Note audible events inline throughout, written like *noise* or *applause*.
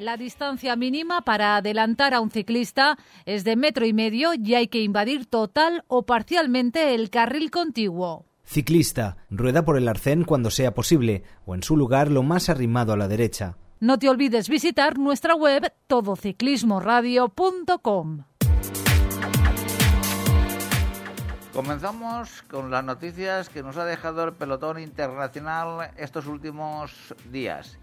La distancia mínima para adelantar a un ciclista es de metro y medio y hay que invadir total o parcialmente el carril contiguo. Ciclista, rueda por el arcén cuando sea posible o en su lugar lo más arrimado a la derecha. No te olvides visitar nuestra web todociclismoradio.com. Comenzamos con las noticias que nos ha dejado el pelotón internacional estos últimos días.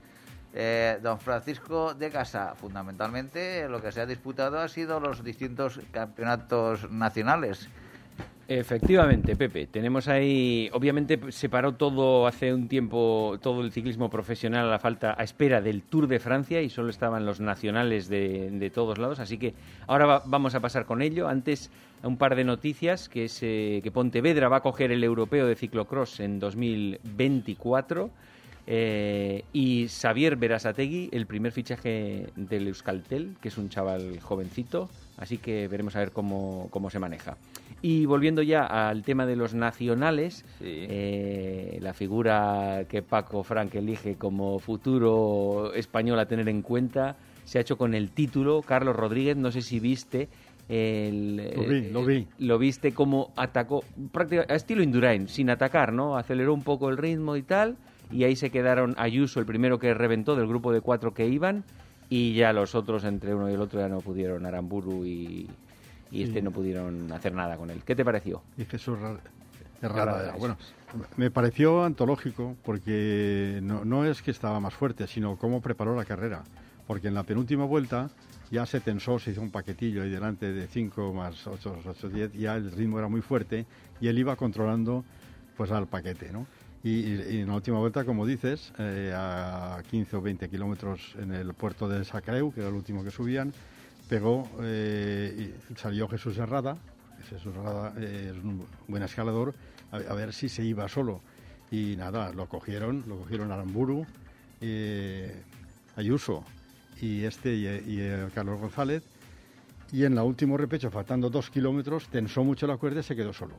Eh, don Francisco de Casa, fundamentalmente lo que se ha disputado ha sido los distintos campeonatos nacionales. Efectivamente, Pepe. Tenemos ahí, obviamente se paró todo hace un tiempo, todo el ciclismo profesional a la falta, a espera del Tour de Francia y solo estaban los nacionales de, todos lados. Así que ahora vamos a pasar con ello. Antes, un par de noticias, que es eh, que Pontevedra va a coger el europeo de ciclocross en 2024. Eh, y Xavier Berasategui, el primer fichaje del Euskaltel, que es un chaval jovencito, así que veremos a ver cómo, cómo se maneja. Y volviendo ya al tema de los nacionales, eh, la figura que Paco Frank elige como futuro español a tener en cuenta se ha hecho con el título. Carlos Rodríguez, no sé si viste. El, lo vi, lo vi. lo viste como atacó, prácticamente a estilo Indurain, sin atacar, ¿no? Aceleró un poco el ritmo y tal, y ahí se quedaron Ayuso, el primero que reventó del grupo de cuatro que iban, y ya los otros, entre uno y el otro, ya no pudieron, Aramburu y, y este no pudieron hacer nada con él. ¿Qué te pareció? Y Jesús Herrada. Bueno, me pareció antológico porque no, no es que estaba más fuerte, sino cómo preparó la carrera. Porque en la penúltima vuelta ya se tensó, se hizo un paquetillo ahí delante de 5 más 8, 8, 10, ya el ritmo era muy fuerte y él iba controlando pues al paquete, ¿no? Y, en la última vuelta, como dices, eh, a 15 o 20 kilómetros en el puerto de Sacreu, que era el último que subían, pegó, eh, y salió Jesús Herrada, Jesús Herrada eh, es un buen escalador, a, ver si se iba solo. Y nada, lo cogieron, lo cogieron Aramburu, Ayuso y este y, Carlos González. Y en la último repecho, faltando dos kilómetros, tensó mucho la cuerda y se quedó solo.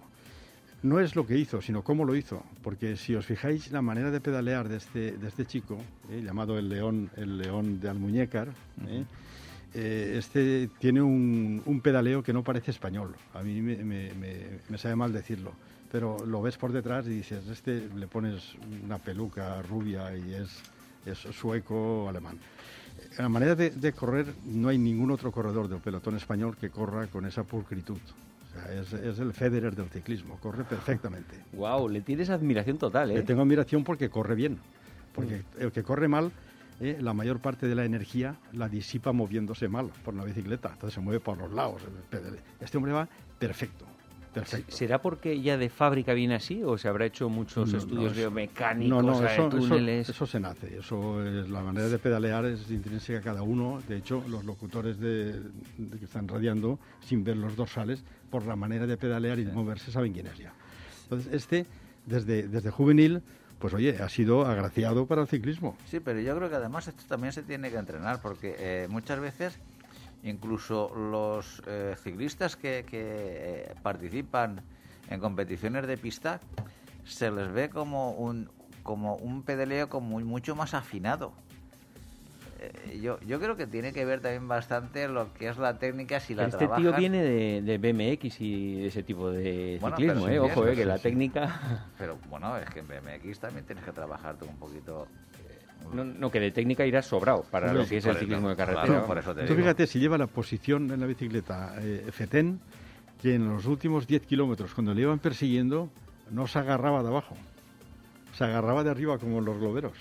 No es lo que hizo, sino cómo lo hizo, porque si os fijáis la manera de pedalear de este, de este chico, llamado el león, el león de Almuñécar, eh, este tiene un, pedaleo que no parece español. A mí me, sabe mal decirlo. Pero lo ves por detrás y dices, este le pones una peluca rubia y es, es sueco o alemán. En la manera de, correr, no hay ningún otro corredor del pelotón español que corra con esa pulcritud. Es, es, el Federer del ciclismo, corre perfectamente. Wow, le tienes admiración total, ¿eh? Le tengo admiración porque corre bien. Porque mm. el que corre mal ¿eh? la mayor parte de la energía la disipa moviéndose mal por la bicicleta. Entonces se mueve por los lados. Este hombre va perfecto. Perfecto. ¿Será porque ya de fábrica viene así o se habrá hecho muchos estudios biomecánicos, no, no, eso, túneles? Eso, se nace, eso es, la manera de pedalear es intrínseca a cada uno. De hecho, los locutores de, que están radiando sin ver los dorsales, por la manera de pedalear y de moverse, saben quién es ya. Entonces, este, desde, desde juvenil, pues oye, ha sido agraciado para el ciclismo. Sí, pero yo creo que además esto también se tiene que entrenar, porque eh, muchas veces incluso los eh, ciclistas que, que participan en competiciones de pista se les ve como un como un pedaleo como mucho más afinado. Eh, yo, yo creo que tiene que ver también bastante lo que es la técnica si la este tío viene de, BMX y ese tipo de ciclismo, eh, ojo, eh, que la técnica... Pero bueno, es que en BMX también tienes que trabajar un poquito... No, no, que de técnica irá sobrado para lo que es el ciclismo de carretera. Tú fíjate, si lleva la posición en la bicicleta eh, Fetén, que en los últimos 10 kilómetros, cuando le iban persiguiendo, no se agarraba de abajo, se agarraba de arriba como los globeros.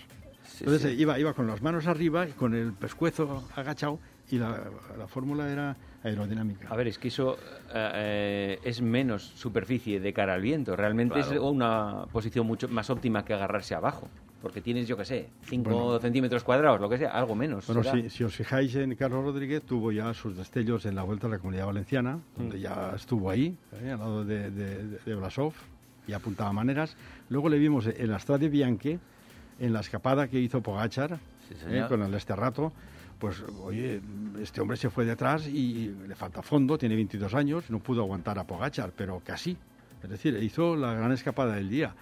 Entonces Iba, iba con las manos arriba y con el pescuezo agachado y la, fórmula era aerodinámica. A ver, es que eso eh, es menos superficie de cara al viento. Realmente es una posición mucho más óptima que agarrarse abajo. Porque tienes, yo qué sé, 5 centímetros cuadrados, lo que sea, algo menos. Bueno, si, os fijáis en Carlos Rodríguez, tuvo ya sus destellos en la Vuelta a la Comunidad Valenciana, donde mm. ya estuvo ahí, eh, al lado de, de Blasov, y apuntaba maneras. Luego le vimos en la Strade Bianche, en la escapada que hizo Pogachar eh, con el este rato, pues oye, este hombre se fue detrás y le falta fondo, tiene 22 años, no pudo aguantar a Pogachar, pero casi. Es decir, hizo la gran escapada del día.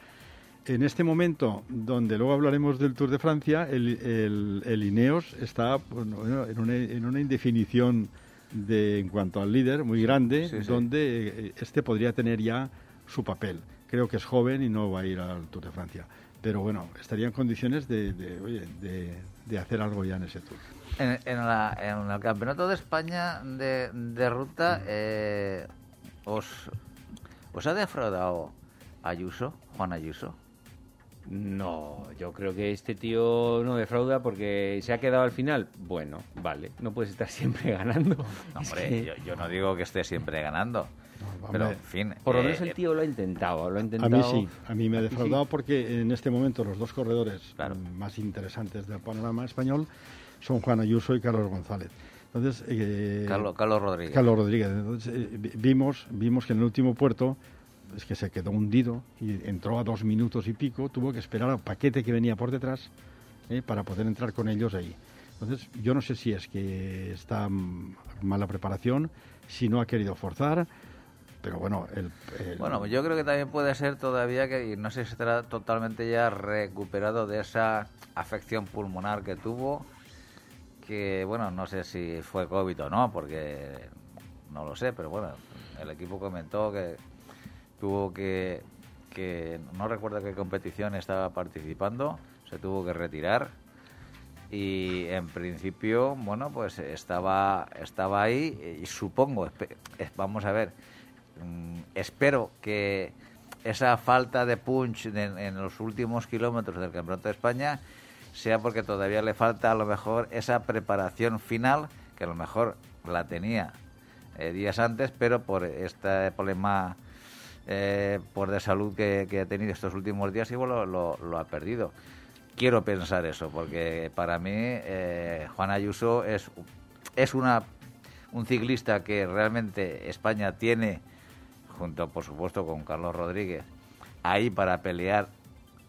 En este momento, donde luego hablaremos del Tour de Francia, el, el, Ineos está en, una, en, una, indefinición de, en cuanto al líder muy grande, donde eh, este podría tener ya su papel. Creo que es joven y no va a ir al Tour de Francia pero bueno, estaría en condiciones de, de, hacer algo ya en ese tour. En, el Campeonato de España de, ruta, eh, os, ¿os ha defraudado Ayuso, Juan Ayuso? No, yo creo que este tío no defrauda porque se ha quedado al final. Bueno, vale, no puedes estar *laughs* siempre ganando. hombre, yo, no digo que esté siempre ganando. Pero, en fin. Por lo menos el eh, tío lo ha intentado, lo ha intentado. A mí sí, a mí me ha defraudado porque en este momento los dos corredores más interesantes del panorama español son Juan Ayuso y Carlos González. Entonces, eh, Carlos, Carlos Rodríguez. Carlos Rodríguez. Entonces, eh, vimos, vimos que en el último puerto es que se quedó hundido y entró a dos minutos y pico, tuvo que esperar al paquete que venía por detrás eh, para poder entrar con ellos ahí. Entonces, yo no sé si es que está mala preparación, si no ha querido forzar, bueno, yo creo que también puede ser todavía que, y no sé si estará totalmente ya recuperado de esa afección pulmonar que tuvo, que, bueno, no sé si fue COVID o no, porque no lo sé, pero bueno, el equipo comentó que tuvo que, que no recuerdo qué competición estaba participando, se tuvo que retirar y en principio, bueno, pues estaba, estaba ahí y supongo, vamos a ver, espero que esa falta de punch en, los últimos kilómetros del Campeonato de España sea porque todavía le falta a lo mejor esa preparación final, que a lo mejor la tenía eh, días antes, pero por este problema eh, por de salud que, ha tenido estos últimos días, igual lo, ha perdido. Quiero pensar eso, porque para mí eh, Juan Ayuso es, es una, un ciclista que realmente España tiene, junto por supuesto con Carlos Rodríguez, ahí para pelear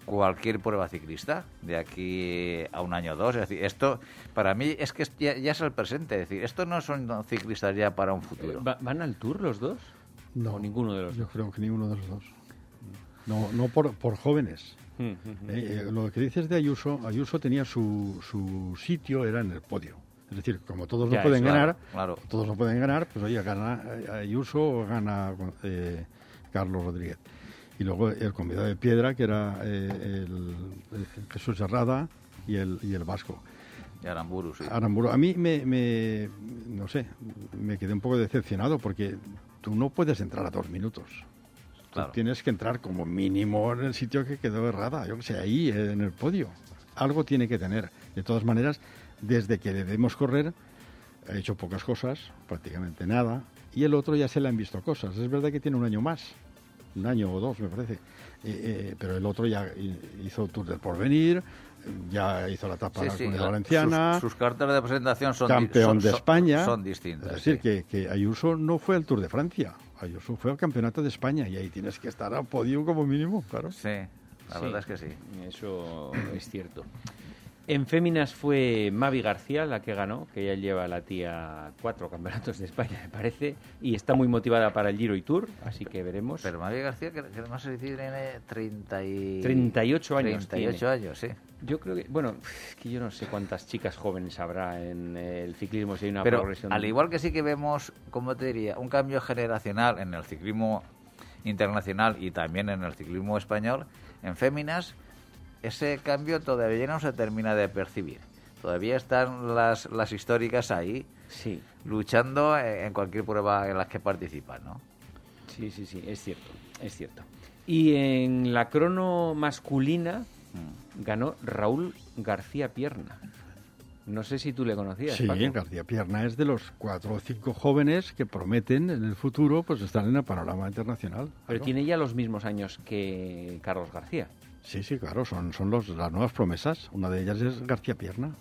cualquier prueba ciclista de aquí a un año o dos. Es decir, esto para mí es que ya, es el presente. Es decir, esto no son ciclistas ya para un futuro. ¿Van al Tour los dos? No, ninguno de los yo creo que ninguno de los dos. No, no por, por jóvenes. Mm, mm, mm. Eh, eh, lo que dices de Ayuso, Ayuso tenía su, su sitio, era en el podio. Es decir, como todos no pueden ganar, todos no pueden ganar, pues oye, gana Ayuso o gana eh, Carlos Rodríguez. Y luego el convidado de piedra, que era el, Jesús Herrada y el, y el Vasco. Y Aramburu, sí. Aramburu. A mí me, me, no sé, me quedé un poco decepcionado porque tú no puedes entrar a dos minutos. tienes que entrar como mínimo en el sitio que quedó errada, yo que sé, ahí en el podio. Algo tiene que tener. De todas maneras, desde que le debemos correr, ha hecho pocas cosas, prácticamente nada, y el otro ya se le han visto cosas. Es verdad que tiene un año más, un año o dos, me parece. Eh, eh, pero el otro ya hizo Tour del Porvenir, ya hizo la etapa de la Valenciana. Sus, cartas de presentación son campeón de España. Son, distintas. Es decir, que, Ayuso no fue al Tour de Francia. Ayuso fue al Campeonato de España y ahí tienes que estar a podio como mínimo, claro. Sí, la verdad es que sí. Eso es cierto. En féminas fue Mavi García la que ganó, que ya lleva la tía cuatro campeonatos de España, me parece, y está muy motivada para el Giro y Tour, así que veremos. Pero Mavi García, que, no sé si tiene 30 y... 38 años. 38 años, sí. Yo creo que, bueno, es que yo no sé cuántas chicas jóvenes habrá en el ciclismo si hay una Pero, progresión. Al igual que sí que vemos, como te diría, un cambio generacional en el ciclismo internacional y también en el ciclismo español, en féminas ese cambio todavía no se termina de percibir. Todavía están las, las históricas ahí, sí. luchando en cualquier prueba en la que participan, ¿no? Sí, sí, sí, es cierto, es cierto. Y en la crono masculina mm. ganó Raúl García Pierna. No sé si tú le conocías. Sí, García Pierna es de los cuatro o cinco jóvenes que prometen en el futuro pues estar en el panorama internacional. Pero tiene ya los mismos años que Carlos García. Sí, sí, claro, son, son los, las nuevas promesas. Una de ellas es García Pierna.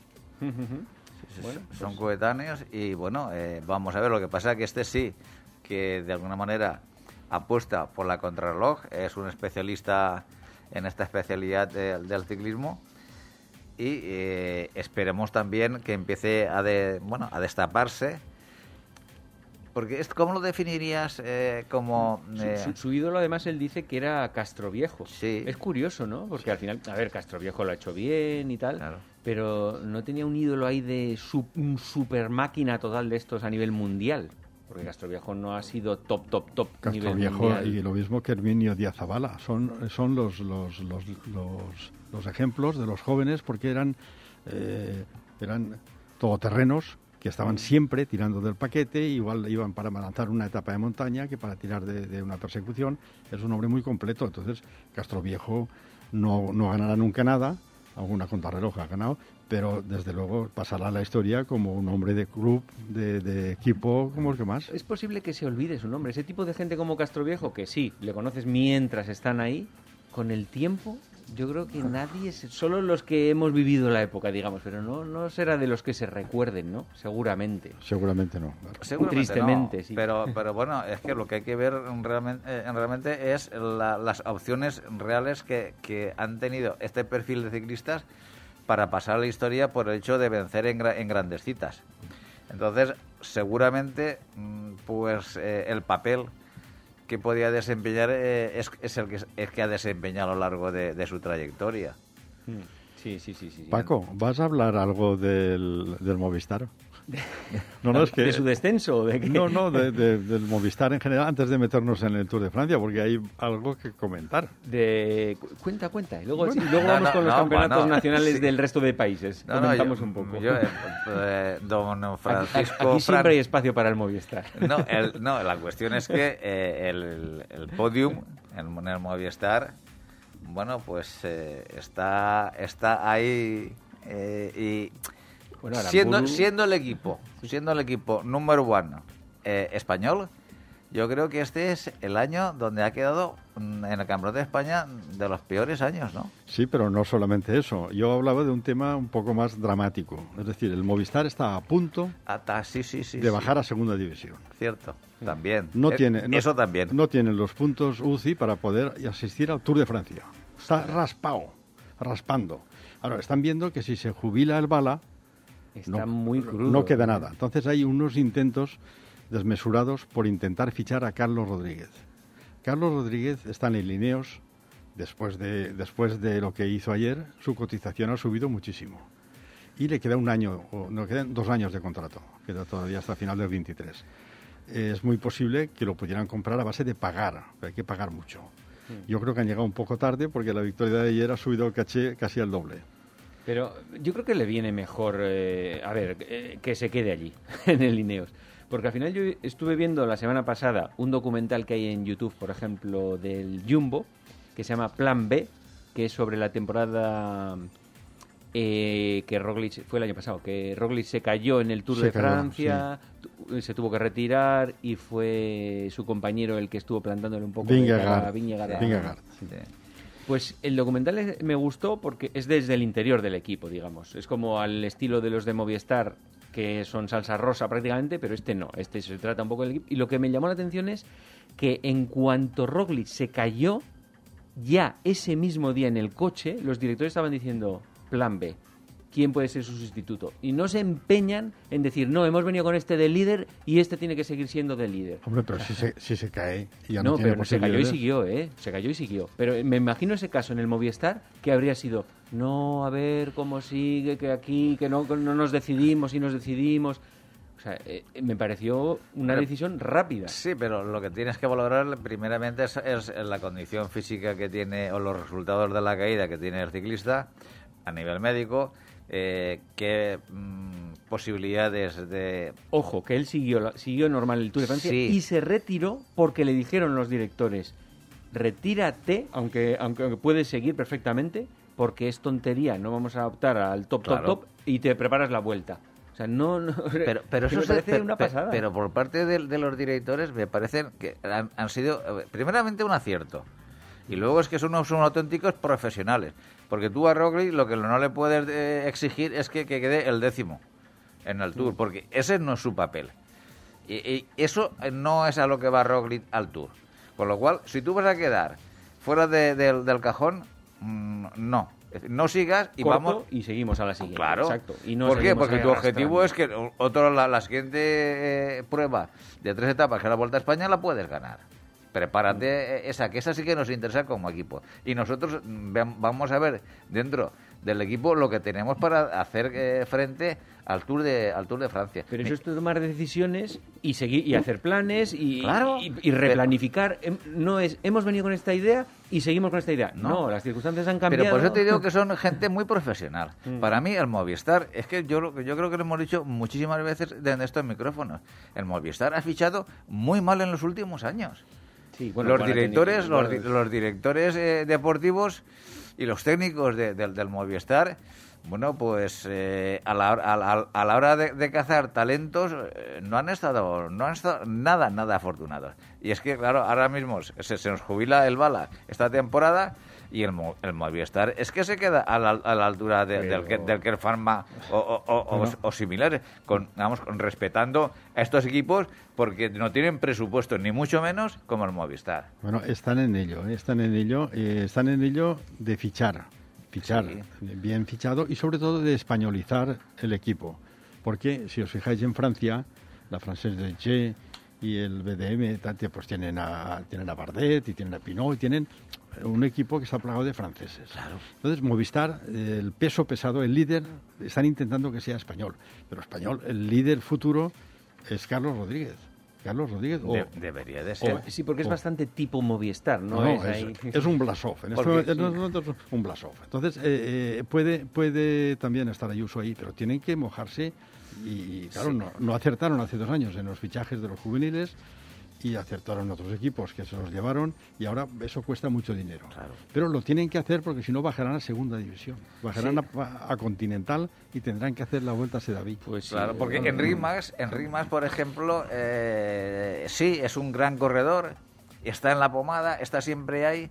son coetáneos y bueno, eh, vamos a ver, lo que pasa es que este sí, que de alguna manera apuesta por la contrarreloj, es un especialista en esta especialidad del ciclismo y eh, esperemos también que empiece a, de, bueno, a destaparse. Porque, ¿cómo lo definirías eh, como...? Eh, su, ídolo, además, él dice que era Castroviejo. Sí. Es curioso, ¿no? Porque al final, a ver, Castroviejo lo ha hecho bien y tal, pero no tenía un ídolo ahí de un super máquina total de estos a nivel mundial. Porque Castroviejo no ha sido top, top, top Castroviejo y lo mismo que Herminio Díaz Zavala. Son, son los, los, los, los, ejemplos de los jóvenes porque eran, eh, eran todoterrenos que estaban siempre tirando del paquete, igual iban para lanzar una etapa de montaña que para tirar de, una persecución. Es un hombre muy completo. Entonces, Castroviejo no, no ganará nunca nada, alguna contrarreloj ha ganado, pero desde luego pasará a la historia como un hombre de club, de, equipo, como el que más. Es posible que se olvide su nombre. Ese tipo de gente como Castroviejo, que sí, le conoces mientras están ahí, con el tiempo, yo creo que nadie, solo los que hemos vivido la época, digamos, pero no, no será de los que se recuerden, ¿no? Seguramente. Seguramente no. Tristemente, sí. Pero, pero bueno, es que lo que hay que ver realmente, eh, realmente es las opciones reales que, que han tenido este perfil de ciclistas para pasar a la historia por el hecho de vencer en, en grandes citas. Entonces, seguramente, mm, pues eh, el papel que podía desempeñar eh, es, el que, es que ha desempeñado a lo largo de, su trayectoria. Hmm. Sí, sí, sí, sí. Paco, ¿vas a hablar algo del, del Movistar? No, no, es que, ¿De su descenso? ¿De No, no, del Movistar en general, antes de meternos en el Tour de Francia, porque hay algo que comentar. De... Cuenta, cuenta. Y luego, luego vamos con los campeonatos nacionales del resto de países. Comentamos un poco. Yo, eh, eh, don Francisco... Aquí, siempre hay espacio para el Movistar. No, *laughs* no la cuestión es que eh, el, el, podium en, el Movistar, bueno, pues está, está ahí y siendo, siendo el equipo, siendo el equipo número uno eh, español, yo creo que este es el año donde ha quedado mm, en el Campeonato de España de los peores años, ¿no? Sí, pero no solamente eso. Yo hablaba de un tema un poco más dramático. Es decir, el Movistar está a punto de bajar a segunda división. Cierto, también. No eh, tiene, eso también. No tienen los puntos UCI para poder asistir al Tour de Francia. Está raspado, raspando. Ahora, están viendo que si se jubila el Bala, Está muy crudo. No queda nada. Entonces hay unos intentos desmesurados por intentar fichar a Carlos Rodríguez. Carlos Rodríguez está en el Lineos. Después de, después de lo que hizo ayer, su cotización ha subido muchísimo. Y le queda un año, o no quedan dos años de contrato, queda todavía hasta final del 23. Es muy posible que lo pudieran comprar a base de pagar, pero hay que pagar mucho. Yo creo que han llegado un poco tarde porque la victoria de ayer ha subido el caché casi al doble. Pero yo creo que le viene mejor, eh, a ver, eh, que se quede allí, *laughs* en el Ineos. Porque al final yo estuve viendo la semana pasada un documental que hay en YouTube, por ejemplo, del Jumbo, que se llama Plan B, que es sobre la temporada eh, que Roglic, fue el año pasado, que Roglic se cayó en el Tour de Francia, se tuvo que retirar y fue su compañero el que estuvo plantándole un poco Vingegaard. Vingegaard. Pues el documental me gustó porque es desde el interior del equipo, digamos. Es como al estilo de los de Movistar, que son salsa rosa prácticamente, pero este no. Este se trata un poco del equipo. Y lo que me llamó la atención es que en cuanto Roglic se cayó, ya ese mismo día en el coche, los directores estaban diciendo plan B quién puede ser su sustituto. Y no se empeñan en decir, no, hemos venido con este de líder y este tiene que seguir siendo de líder. Hombre, pero si se, si se cae ya no, no pero se cayó y siguió, ¿eh? Se cayó y siguió. Pero me imagino ese caso en el Movistar que habría sido, no, a ver cómo sigue, que aquí, que no, no nos decidimos y nos decidimos. O sea, eh, me pareció una decisión rápida. Sí, pero lo que tienes que valorar primeramente es, es, la condición física que tiene o los resultados de la caída que tiene el ciclista a nivel médico eh, qué mm, posibilidades de... Ojo, que él siguió, siguió normal el Tour de Francia Sí. y se retiró porque le dijeron los directores, retírate, aunque, aunque, puedes seguir perfectamente, porque es tontería, no vamos a optar al top, Claro. top, top, y te preparas la vuelta. O sea, no... no Pero, *laughs* pero eso me parece una pasada. Pero por parte de, de los directores me parece que han, han sido, eh, primeramente, un acierto. Y luego es que son unos, son auténticos profesionales. Porque tú a Roglic lo que no le puedes eh, exigir es que, que quede el décimo en el Tour, porque ese no es su papel. Y, y eso eh, no es a lo que va Roglic al Tour. Con lo cual, si tú vas a quedar fuera de- del- del cajón, mm, no. No sigas y Corto vamos... y seguimos a la siguiente. Claro. Exacto. Y no ¿Por qué? Porque tu objetivo es que otro, la, la siguiente eh, prueba de tres etapas, que es la Vuelta a España, la puedes ganar. Prepárate eh, esa, que esa sí que nos interesa como equipo. Y nosotros mm, vamos a ver dentro del equipo lo que tenemos para hacer eh, frente al Tour de al Tour de Francia. Pero eso es tomar decisiones y seguir y hacer planes y, Claro. y, y replanificar. No es hemos venido con esta idea y seguimos con esta idea. No, No. las circunstancias han cambiado. Pero por eso te digo que son gente muy profesional. *laughs* Mm. Para mí, el Movistar, es que yo, lo- yo creo que lo hemos dicho muchísimas veces en estos micrófonos. El Movistar ha fichado muy mal en los últimos años. Sí, bueno, los directores, los, di- los directores eh, deportivos y los técnicos de- del- del Movistar, bueno, pues eh, a, la, hora- a la- a la hora de, de cazar talentos eh, no han estado no han estado nada, nada afortunados. Y es que, claro, ahora mismo se, se nos jubila el Bala esta temporada y el, el Movistar es que se queda a la, a la altura de- del, que- Pero- del Kerr Pharma o, o- o- similares, con, vamos, con, respetando a estos equipos porque no tienen presupuesto ni mucho menos como el Movistar. Bueno, están en ello, ¿eh? están en ello, eh, están en ello de fichar, fichar, Sí. bien fichado y sobre todo de españolizar el equipo. Porque si os fijáis en Francia, la Française de G y el BDM, pues tienen a, tienen a Bardet y tienen a Pinot y tienen un equipo que está plagado de franceses. Entonces, Movistar, el peso pesado, el líder, están intentando que sea español. Pero español, el líder futuro es Carlos Rodríguez. Carlos Rodríguez o, De- debería de ser. O- sí, porque es Oh. bastante tipo Movistar, ¿no? no, es, ahí- es un Blasov. En este momento, momentos es un Blasov. Entonces, eh, eh, puede, puede también estar Ayuso ahí, pero tienen que mojarse. Y, claro, no, no acertaron hace dos años en los fichajes de los juveniles y acertaron otros equipos que se los llevaron y ahora eso cuesta mucho dinero. Claro. Pero lo tienen que hacer porque si no bajarán a segunda división, bajarán a, a Continental y tendrán que hacer la vuelta a Sedaví. Pues sí, Claro, porque bueno, en Rimax, en Rimax, por ejemplo, eh, sí, es un gran corredor, está en la pomada, está siempre ahí,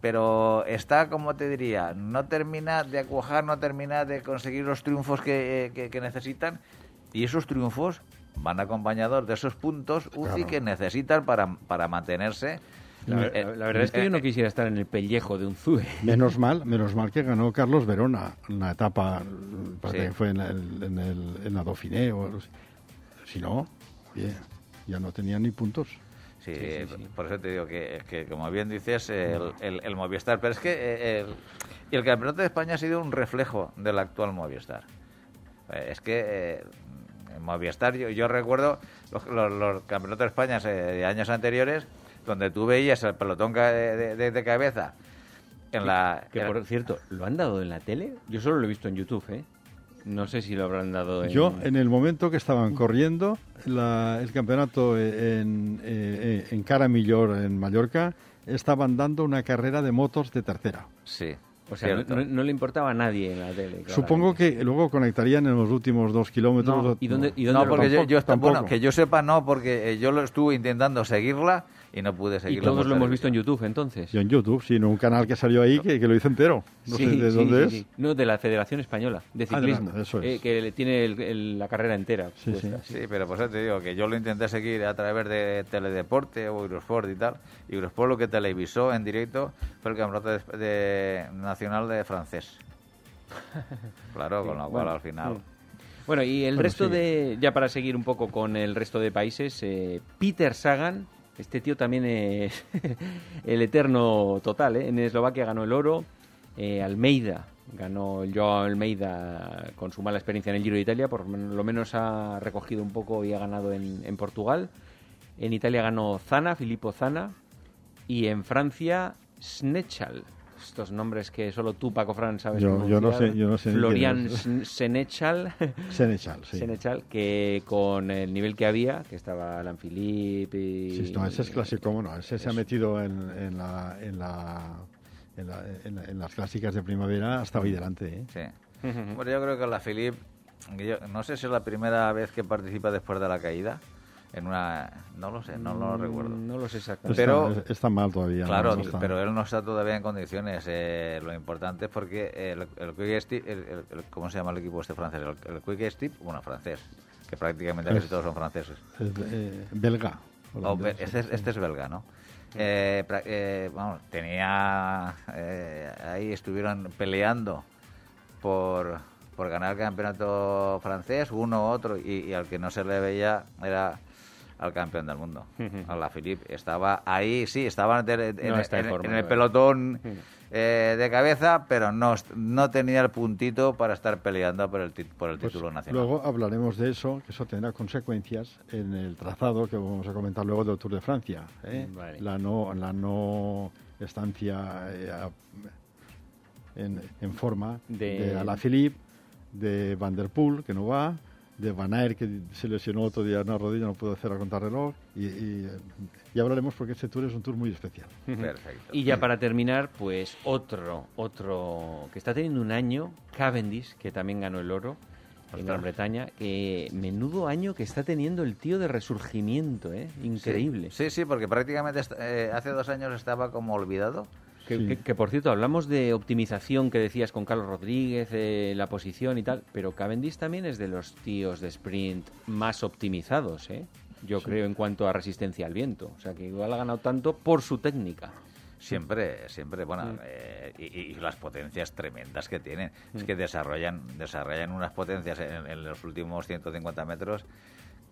pero está, como te diría, no termina de acuajar, no termina de conseguir los triunfos que, que- que necesitan, y esos triunfos van acompañados de esos puntos UCI Claro. que necesitan para, para mantenerse. La, ver- eh, la verdad es que eh, yo no eh, quisiera estar en el pellejo de un Zue. Menos mal, menos mal que ganó Carlos Verona una etapa, parece Sí. que fue en, el, en, el, en la Dauphiné. O, si no, oye, ya no tenía ni puntos. Sí, Sí, sí, sí. por eso te digo que, que, como bien dices, el, el- el Movistar, pero es que el, y el Campeonato de España ha sido un reflejo del actual Movistar. Es que eh, en Movistar, yo, yo recuerdo los, los- los Campeonatos de España eh, de años anteriores, donde tú veías el pelotón de, de- de cabeza en la... Que en- por cierto, ¿lo han dado en la tele? Yo solo lo he visto en YouTube, ¿eh? No sé si lo habrán dado en... Yo, en el momento que estaban corriendo la- el campeonato en, eh, en Cara Millor, en Mallorca, estaban dando una carrera de motos de tercera. Sí, O sea, no, no- no le importaba a nadie en la tele. Supongo claramente. que luego conectarían en los últimos dos kilómetros. No, ¿y dónde- y dónde No, porque yo, tampoco- yo está- bueno, que yo sepa no, porque eh, yo lo estuve intentando seguirla y no pude Y seguirla. todos lo hemos visto en. YouTube, entonces. Yo en YouTube, sino un canal que salió ahí que, que lo hizo entero. No Sí, sé de sí, dónde sí, es. sí. No, de la Federación Española de Ah, de la- Ciclismo. eso es. eh, que le tiene el- el- la carrera entera. Sí, puesta. Sí, pero pues ya te digo que yo lo intenté seguir a través de Teledeporte o Eurosport y tal. Y Eurosport lo que televisó en directo fue el campeonato de, de- nacional de francés. *laughs* Claro, con lo cual bueno, al final. Bueno, y el Bueno, resto sí. de, ya para seguir un poco con el resto de países, eh, Peter Sagan, este tío también es *laughs* el eterno total, ¿eh? En Eslovaquia ganó el oro, eh, Almeida ganó el Joao Almeida con su mala experiencia en el Giro de Italia, por lo menos ha recogido un poco y ha ganado en, en Portugal. En Italia ganó Zana, Filippo Zana, y en Francia Snechal. Estos nombres que solo tú, Paco Fran, sabes Yo- yo no sé- yo no sé Florian Senechal, *laughs* Senechal, sí. Senechal, que con el nivel que había, que estaba Alan Philippe y... Sí, no, ese es clásico, bueno, ese se ha metido en, en la, en, la, en, la- en la- en las clásicas de primavera hasta hoy delante. ¿eh? Sí. Bueno, yo creo que la Philip, no sé si es la primera vez que participa después de la caída. En una. No lo sé, no lo recuerdo. Mm, No lo sé exactamente. Está, Pero- está mal todavía. Claro, No está- pero él no está todavía en condiciones. eh, lo importante es porque el, el Quick Step, el- el- el- ¿cómo se llama el equipo este francés? El, el Quick Step, bueno, francés, que prácticamente casi todos son franceses. es, eh, belga. O be- este, es, este es belga, ¿no? Eh, eh, tenía. eh, ahí estuvieron peleando por, por ganar el campeonato francés, uno otro, y, y al que no se le veía era al campeón del mundo, a la Philippe. Estaba ahí, sí, estaba en, en- No en el pelotón eh, de cabeza, pero no, no tenía el puntito para estar peleando por el, por el Pues título nacional. luego hablaremos de eso, que eso tendrá consecuencias en el trazado que vamos a comentar luego del Tour de Francia. ¿eh? Vale. La, no, la no estancia eh, en forma De- de, Alaphilippe, de Van der Poel, que no va, de Van Aert, que se lesionó otro día en una rodilla, no pudo hacer a contrarreloj, y, y, eh, y hablaremos porque este tour es un tour muy especial. Perfecto. Y ya para terminar, pues otro, otro que está teniendo un año, Cavendish, que también ganó el oro en Gran Bretaña. Que menudo año que está teniendo el tío de resurgimiento, ¿eh? Increíble. Sí, sí, porque prácticamente eh, hace dos años estaba como olvidado. Que, Sí. que- que, por cierto, hablamos de optimización que decías con Carlos Rodríguez, eh, la posición y tal, pero Cavendish también es de los tíos de sprint más optimizados, ¿eh? Yo creo en cuanto a resistencia al viento. O sea que igual ha ganado tanto por su técnica. Siempre, siempre, bueno, eh, y, y las potencias tremendas que tienen. Es que desarrollan, desarrollan unas potencias en, en los últimos 150 metros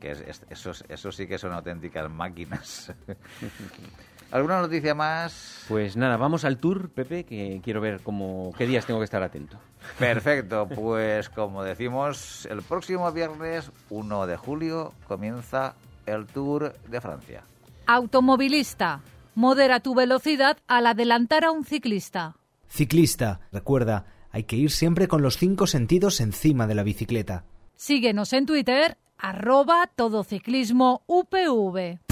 que es, es- esos, esos sí que son auténticas máquinas. *laughs* ¿Alguna noticia más? Pues nada, vamos al tour, Pepe, que quiero ver cómo, qué días tengo que estar atento. Perfecto, pues como decimos, el próximo viernes 1 de julio comienza el Tour de Francia. Automovilista. Modera tu velocidad al adelantar a un ciclista. Ciclista, recuerda, hay que ir siempre con los cinco sentidos encima de la bicicleta. Síguenos en Twitter, arroba todociclismo UPV.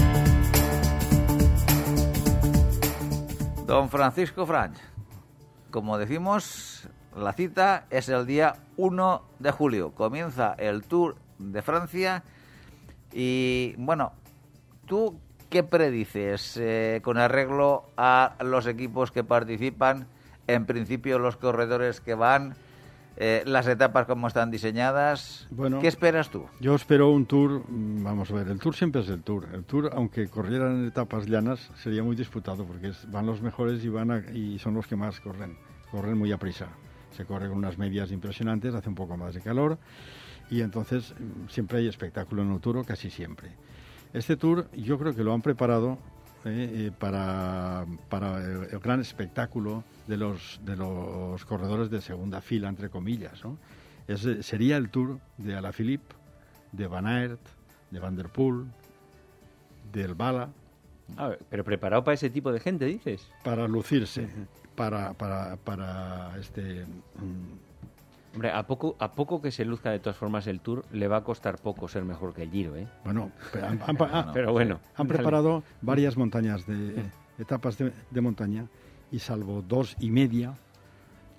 Don Francisco Franch, como decimos, la cita es el día 1 de julio. Comienza el Tour de Francia y, bueno, ¿tú qué predices eh, con arreglo a los equipos que participan? En principio, los corredores que van, eh, las etapas como están diseñadas. Bueno. ¿Qué esperas tú? Yo espero un tour, mm, vamos a ver, el tour siempre es el tour. El tour, aunque corrieran en etapas llanas, sería muy disputado porque es- van los mejores y, van a- y son los que más corren. Corren muy a prisa. Se corre con unas medias impresionantes, hace un poco más de calor y entonces mm, siempre hay espectáculo en el tour, casi siempre. Este tour yo creo que lo han preparado eh, eh, para, para el, el gran espectáculo de los, de los corredores de segunda fila, entre comillas. ¿no? Es, eh, sería el tour de Alaphilippe, de Van Aert, de Van der Poel, del Bala, A ver, pero preparado para ese tipo de gente, dices. para lucirse, para, para, para este... mm, Hombre, a poco, a poco que se luzca de todas formas el Tour, le va a costar poco ser mejor que el Giro, ¿eh? Bueno, pero han, han- ah, Pero bueno. han dale. preparado varias montañas, de etapas de, de montaña, y salvo dos y media,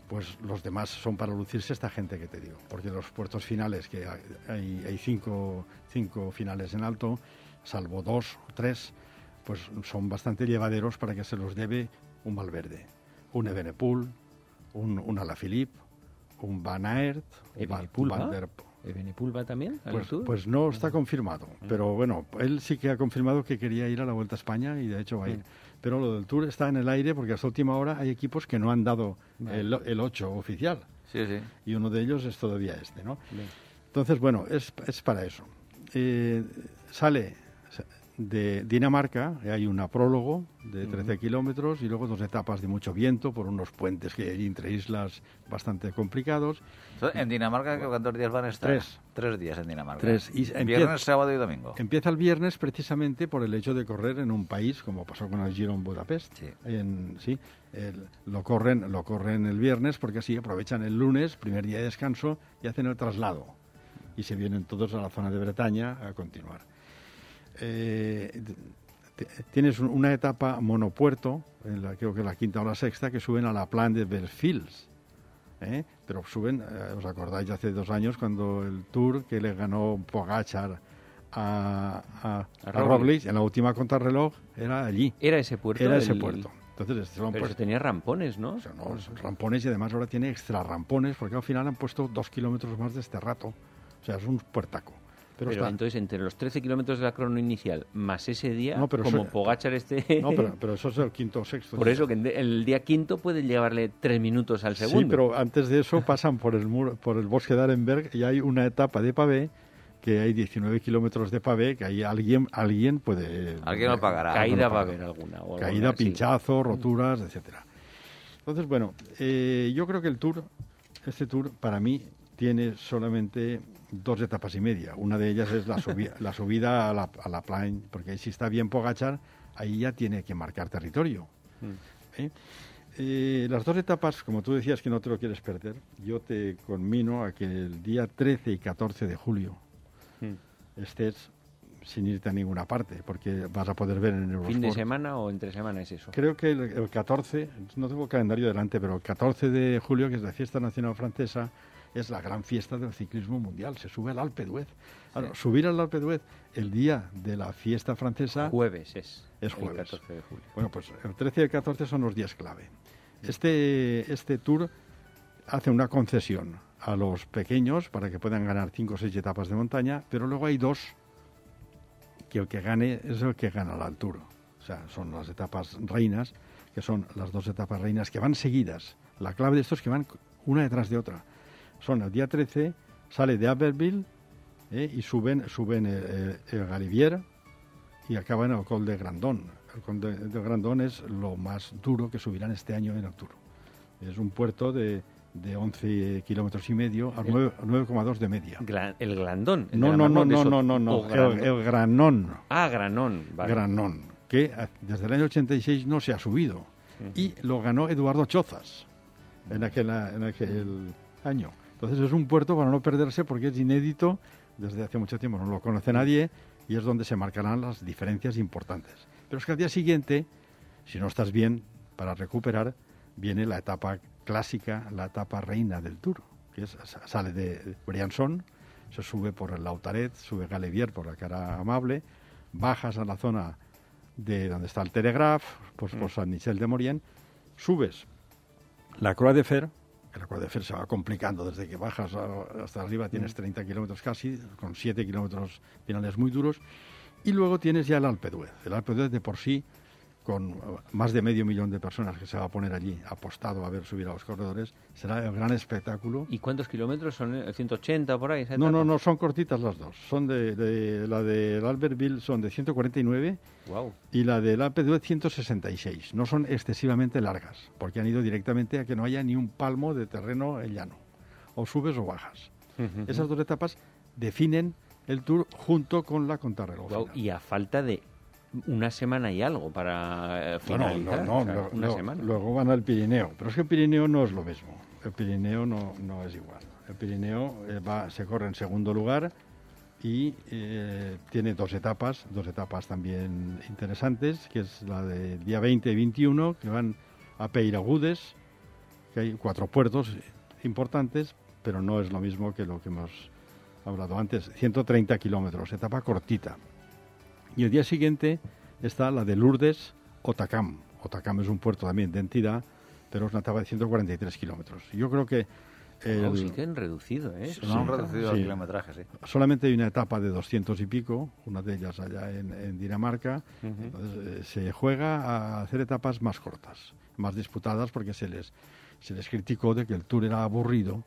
pues los demás son para lucirse esta gente que te digo. Porque los puertos finales, que hay, hay- cinco, cinco finales en alto, salvo dos o tres, pues son bastante llevaderos para que se los debe un Valverde, un Evenepoel, un, un Alaphilippe, un Van Aert, un Van- der ¿Evenepoel va también al pues, Tour? pues no está confirmado, pero bueno, él sí que ha confirmado que quería ir a la Vuelta a España y de hecho va a ir. Pero lo del Tour está en el aire porque hasta última hora hay equipos que no han dado el, el 8 oficial Sí, sí. y uno de ellos es todavía este, ¿no? Bien. Entonces, bueno, es, es para eso. Eh, sale, de Dinamarca, hay una prólogo de 13 kilómetros y luego dos etapas de mucho viento por unos puentes que hay entre islas bastante complicados. En Dinamarca, ¿cuántos días van a estar? Tres. Tres días en Dinamarca. Tres. Y Viernes, sábado y domingo. Empieza el viernes precisamente por el hecho de correr en un país, como pasó con el Giro en Budapest. Sí. En, sí el- lo, corren, lo corren el viernes porque así aprovechan el lunes, primer día de descanso, y hacen el traslado. Y se vienen todos a la zona de Bretaña a continuar. Eh, tienes un- una etapa monopuerto, en la, creo que la quinta o la sexta, que suben a la plan de Belfields. ¿eh? Pero suben, eh, ¿os acordáis de hace dos años cuando el Tour que le ganó Pogachar a, a, A en la última contrarreloj? Era allí, Era ese puerto. era ese puerto. Entonces, han Pero puesto- tenía rampones, ¿no? son rampones y además ahora tiene extra rampones porque al final han puesto dos kilómetros más de este rato. O sea, es un puertaco. Pero, Pero, está- entonces, entre los 13 kilómetros de la crono inicial más ese día, No, pero como eso- Pogachar este... *laughs* No, pero, pero eso es el quinto o sexto. Por eso que el día quinto puede llevarle tres minutos al segundo. Sí, pero antes de eso *laughs* pasan por el muro, por el bosque de Arenberg y hay una etapa de pavé que hay 19 kilómetros de pavé que ahí alguien alguien puede Alguien lo pagará. Caída va a haber alguna. o caída, alguna, sí. pinchazo, roturas, etcétera. Entonces, bueno, eh, yo creo que el tour, este tour, para mí tiene solamente dos etapas y media. Una de ellas es la, subi- *laughs* la subida a la, a la plain, porque ahí si está bien Pogachar, ahí ya tiene que marcar territorio. ¿eh? Eh, las dos etapas, como tú decías que no te lo quieres perder, yo te conmino a que el día 13 y 14 de julio Mm. estés sin irte a ninguna parte, porque vas a poder ver en ¿Fin de semana o entre semana es eso? Creo que el, el 14, no tengo el calendario delante, pero el 14 de julio, que es la fiesta nacional francesa, es la gran fiesta del ciclismo mundial. Se sube al Alpe d'Huez. Subir al Alpe d'Huez el día de la fiesta francesa, Jueves es. Es el jueves. 14 de julio. bueno, pues el 13 y el 14 son los días clave. Este, este tour hace una concesión a los pequeños para que puedan ganar 5 o 6 etapas de montaña, pero luego hay dos que el que gane es el que gana la altura. O sea, son las etapas reinas, que son las dos etapas reinas que van seguidas. La clave de esto es que van una detrás de otra. Son el día 13, sale de Abbeville ¿eh? y suben, suben el, el- el Galivier y acaban en el Col de Grandón. El Col de, de Grandón es lo más duro que subirán este año en Tour. Es un puerto de, de 11 kilómetros y medio a 9 a 9,2 de media. Gla- el Glandón. el No, no, no, no, no, no, no. El, el Granón. Ah, Granón. Vale. Granón, que eh, desde el año 86 no se ha subido. Y lo ganó Eduardo Chozas en aquel, en aquel año. Entonces es un puerto para no perderse porque es inédito desde hace mucho tiempo, no lo conoce nadie y es donde se marcarán las diferencias importantes. Pero es que al día siguiente, si no estás bien para recuperar, viene la etapa clásica, la etapa reina del Tour, que es, sale de Briançon, se sube por el Lautaret, sube Galevier por la cara amable, bajas a la zona de donde está el Telegraph, pues por San Michel de Morien, subes la Croix de Fer, de Fer se va complicando desde que bajas hasta arriba, tienes 30 kilómetros casi, con 7 kilómetros finales muy duros, y luego tienes ya el Alpe d'Huez. El Alpe d'Huez de por sí, con eh, más de medio millón de personas que se va a poner allí apostado a ver subir a los corredores, será el gran espectáculo. ¿Y cuántos kilómetros son? eh, ¿180 por ahí? No, etapa? no, no, son cortitas las dos. Son de, de- la del Albertville son de 149 Guau. y la del Alpe d'Huez 166. No son excesivamente largas, porque han ido directamente a que no haya ni un palmo de terreno en llano. O subes o bajas. Esas dos etapas definen el Tour junto con la contrarreloj. Y a falta de una semana y algo para eh, finalizar. no, o sea, no, una no, semana. Luego van al Pirineo, pero es que el Pirineo no es lo mismo. El Pirineo no, no es igual. El Pirineo eh, va, se corre en segundo lugar y eh, tiene dos etapas, dos etapas también interesantes, que es la del día 20 y 21, que van a Peiragudes, que hay cuatro puertos importantes, pero no es lo mismo que lo que hemos hablado antes, 130 kilómetros, etapa cortita. Y el día siguiente está la de Lourdes Otacam. Otacam es un puerto también de entidad, pero es una etapa de 143 kilómetros. Yo creo que el- Guau, sí que han reducido, ¿eh? No han Sí, reducido sí. el kilometraje, sí. solamente hay una etapa de 200 y pico, una de ellas allá en, en Dinamarca. Entonces eh, se juega a hacer etapas más cortas, más disputadas, porque se les, se les criticó de que el tour era aburrido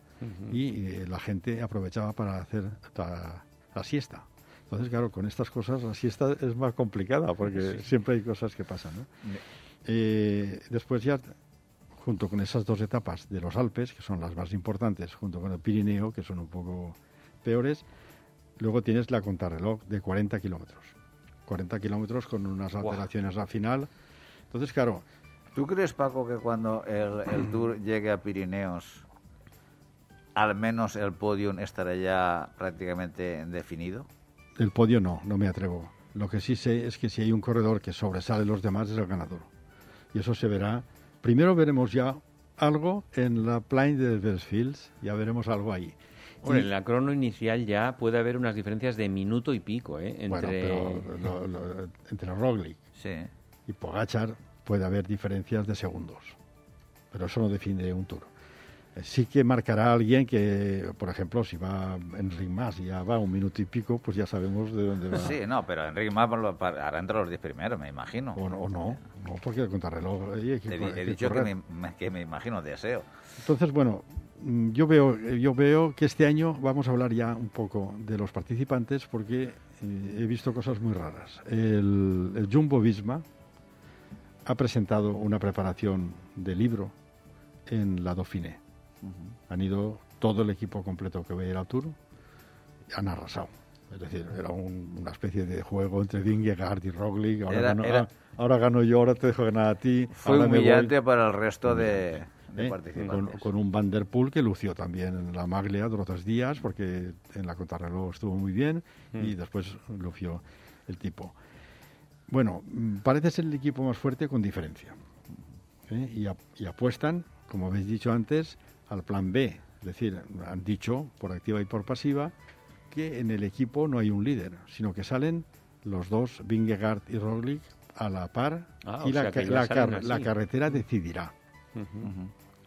y eh, la gente aprovechaba para hacer la, la siesta. Entonces, claro, con estas cosas la siesta es más complicada porque siempre hay cosas que pasan. ¿no? Eh, después ya, junto con esas dos etapas de los Alpes, que son las más importantes, junto con el Pirineo, que son un poco peores, luego tienes la contrarreloj de 40 kilómetros. 40 kilómetros con unas alteraciones al final. Entonces, claro, ¿Tú crees, Paco, que cuando el, el *clears throat* Tour llegue a Pirineos, al menos el podium estará ya prácticamente definido? El podio no, no me atrevo. Lo que sí sé es que si hay un corredor que sobresale los demás es el ganador. Y eso se verá. Primero veremos ya algo en la Plain de Versfields, ya veremos algo ahí. Bueno, en la crono inicial ya puede haber unas diferencias de minuto y pico, ¿eh? Entre... Bueno, pero lo- lo- entre Roglic Sí. y Pogachar puede haber diferencias de segundos. Pero eso no define un tour. Eh, Sí que marcará a alguien que, por ejemplo, si va Enric Mas y ya va un minuto y pico, pues ya sabemos de dónde va. Sí, no, pero Enrique Mas hará entre los 10 primeros, me imagino. O, no- o no, no, porque el contrarreloj ahí hay que, He, dicho que me, que me imagino, deseo. Entonces, bueno, mm, yo veo, yo veo que este año vamos a hablar ya un poco de los participantes porque eh, he visto cosas muy raras. El, el Jumbo Visma ha presentado una preparación de libro en la Dauphiné. Han ido todo el equipo completo que va a ir al Tour, han arrasado. Es decir, era un- una especie de juego entre Vingegaard y Roglic. Ahora, Era- gano, era- ah, ahora gano yo, ahora te dejo ganar a ti. Fue humillante para el resto de, de ¿eh? participantes. Con, con un Van Der Poel que lució también en la maglia durante dos días porque en la contrarreloj estuvo muy bien y después lució el tipo. Bueno, mm, parece ser el equipo más fuerte con diferencia. ¿eh? Y apuestan, como habéis dicho antes, al plan B. Es decir, han dicho por activa y por pasiva que en el equipo no hay un líder, sino que salen los dos, Vingegaard y Roglic, a la par Ah, y la, ca- car- carretera decidirá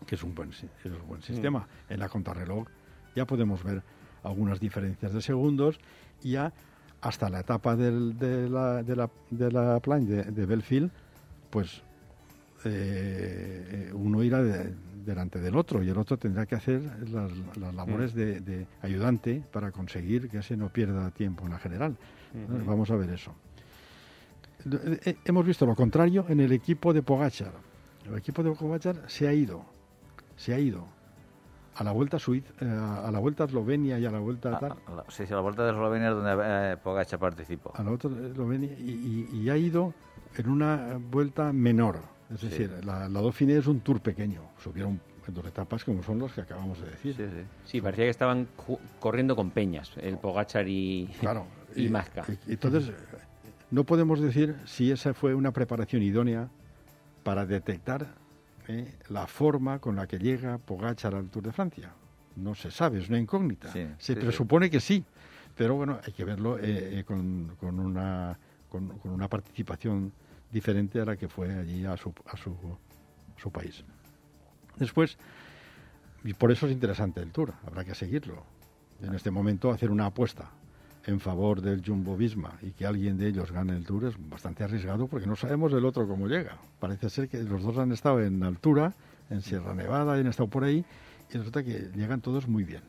que es un buen, si- es un buen sistema. En la contrarreloj ya podemos ver algunas diferencias de segundos y ya hasta la etapa del- de la, de la, de la plan de, de Belfield, pues eh, uno irá de- delante del otro y el otro tendrá que hacer las, las labores de, de ayudante para conseguir que ese no pierda tiempo en la general. Vamos a ver eso. Eh, eh, Hemos visto lo contrario en el equipo de Pogachar. El equipo de Pogachar se ha ido, se ha ido a la vuelta a Suiza, eh, a la vuelta a Eslovenia y a la vuelta a Ah, tal, sí, sí, la vuelta de Eslovenia es donde eh, participó. a la otra Eslovenia y, y- y ha ido en una vuelta menor. Es Sí. decir, la, la Dauphiné es un tour pequeño. Subieron en dos etapas como son los que acabamos de decir. Sí, sí. Sí, parecía que estaban corriendo con peñas, el Pogachar y, Claro. *laughs* y Mazca. y- entonces, no podemos decir si esa fue una preparación idónea para detectar eh, la forma con la que llega Pogachar al Tour de Francia. No se sabe, es una incógnita. Sí, se sí, presupone que sí, pero bueno, hay que verlo eh, eh, con, con una, con, con una participación diferente a la que fue allí a su, a su, su país. Después, y por eso es interesante el Tour, habrá que seguirlo. En este momento hacer una apuesta en favor del Jumbo Visma y que alguien de ellos gane el Tour es bastante arriesgado porque no sabemos el otro cómo llega. Parece ser que los dos han estado en altura, en Sierra Nevada, y han estado por ahí y resulta que llegan todos muy bien.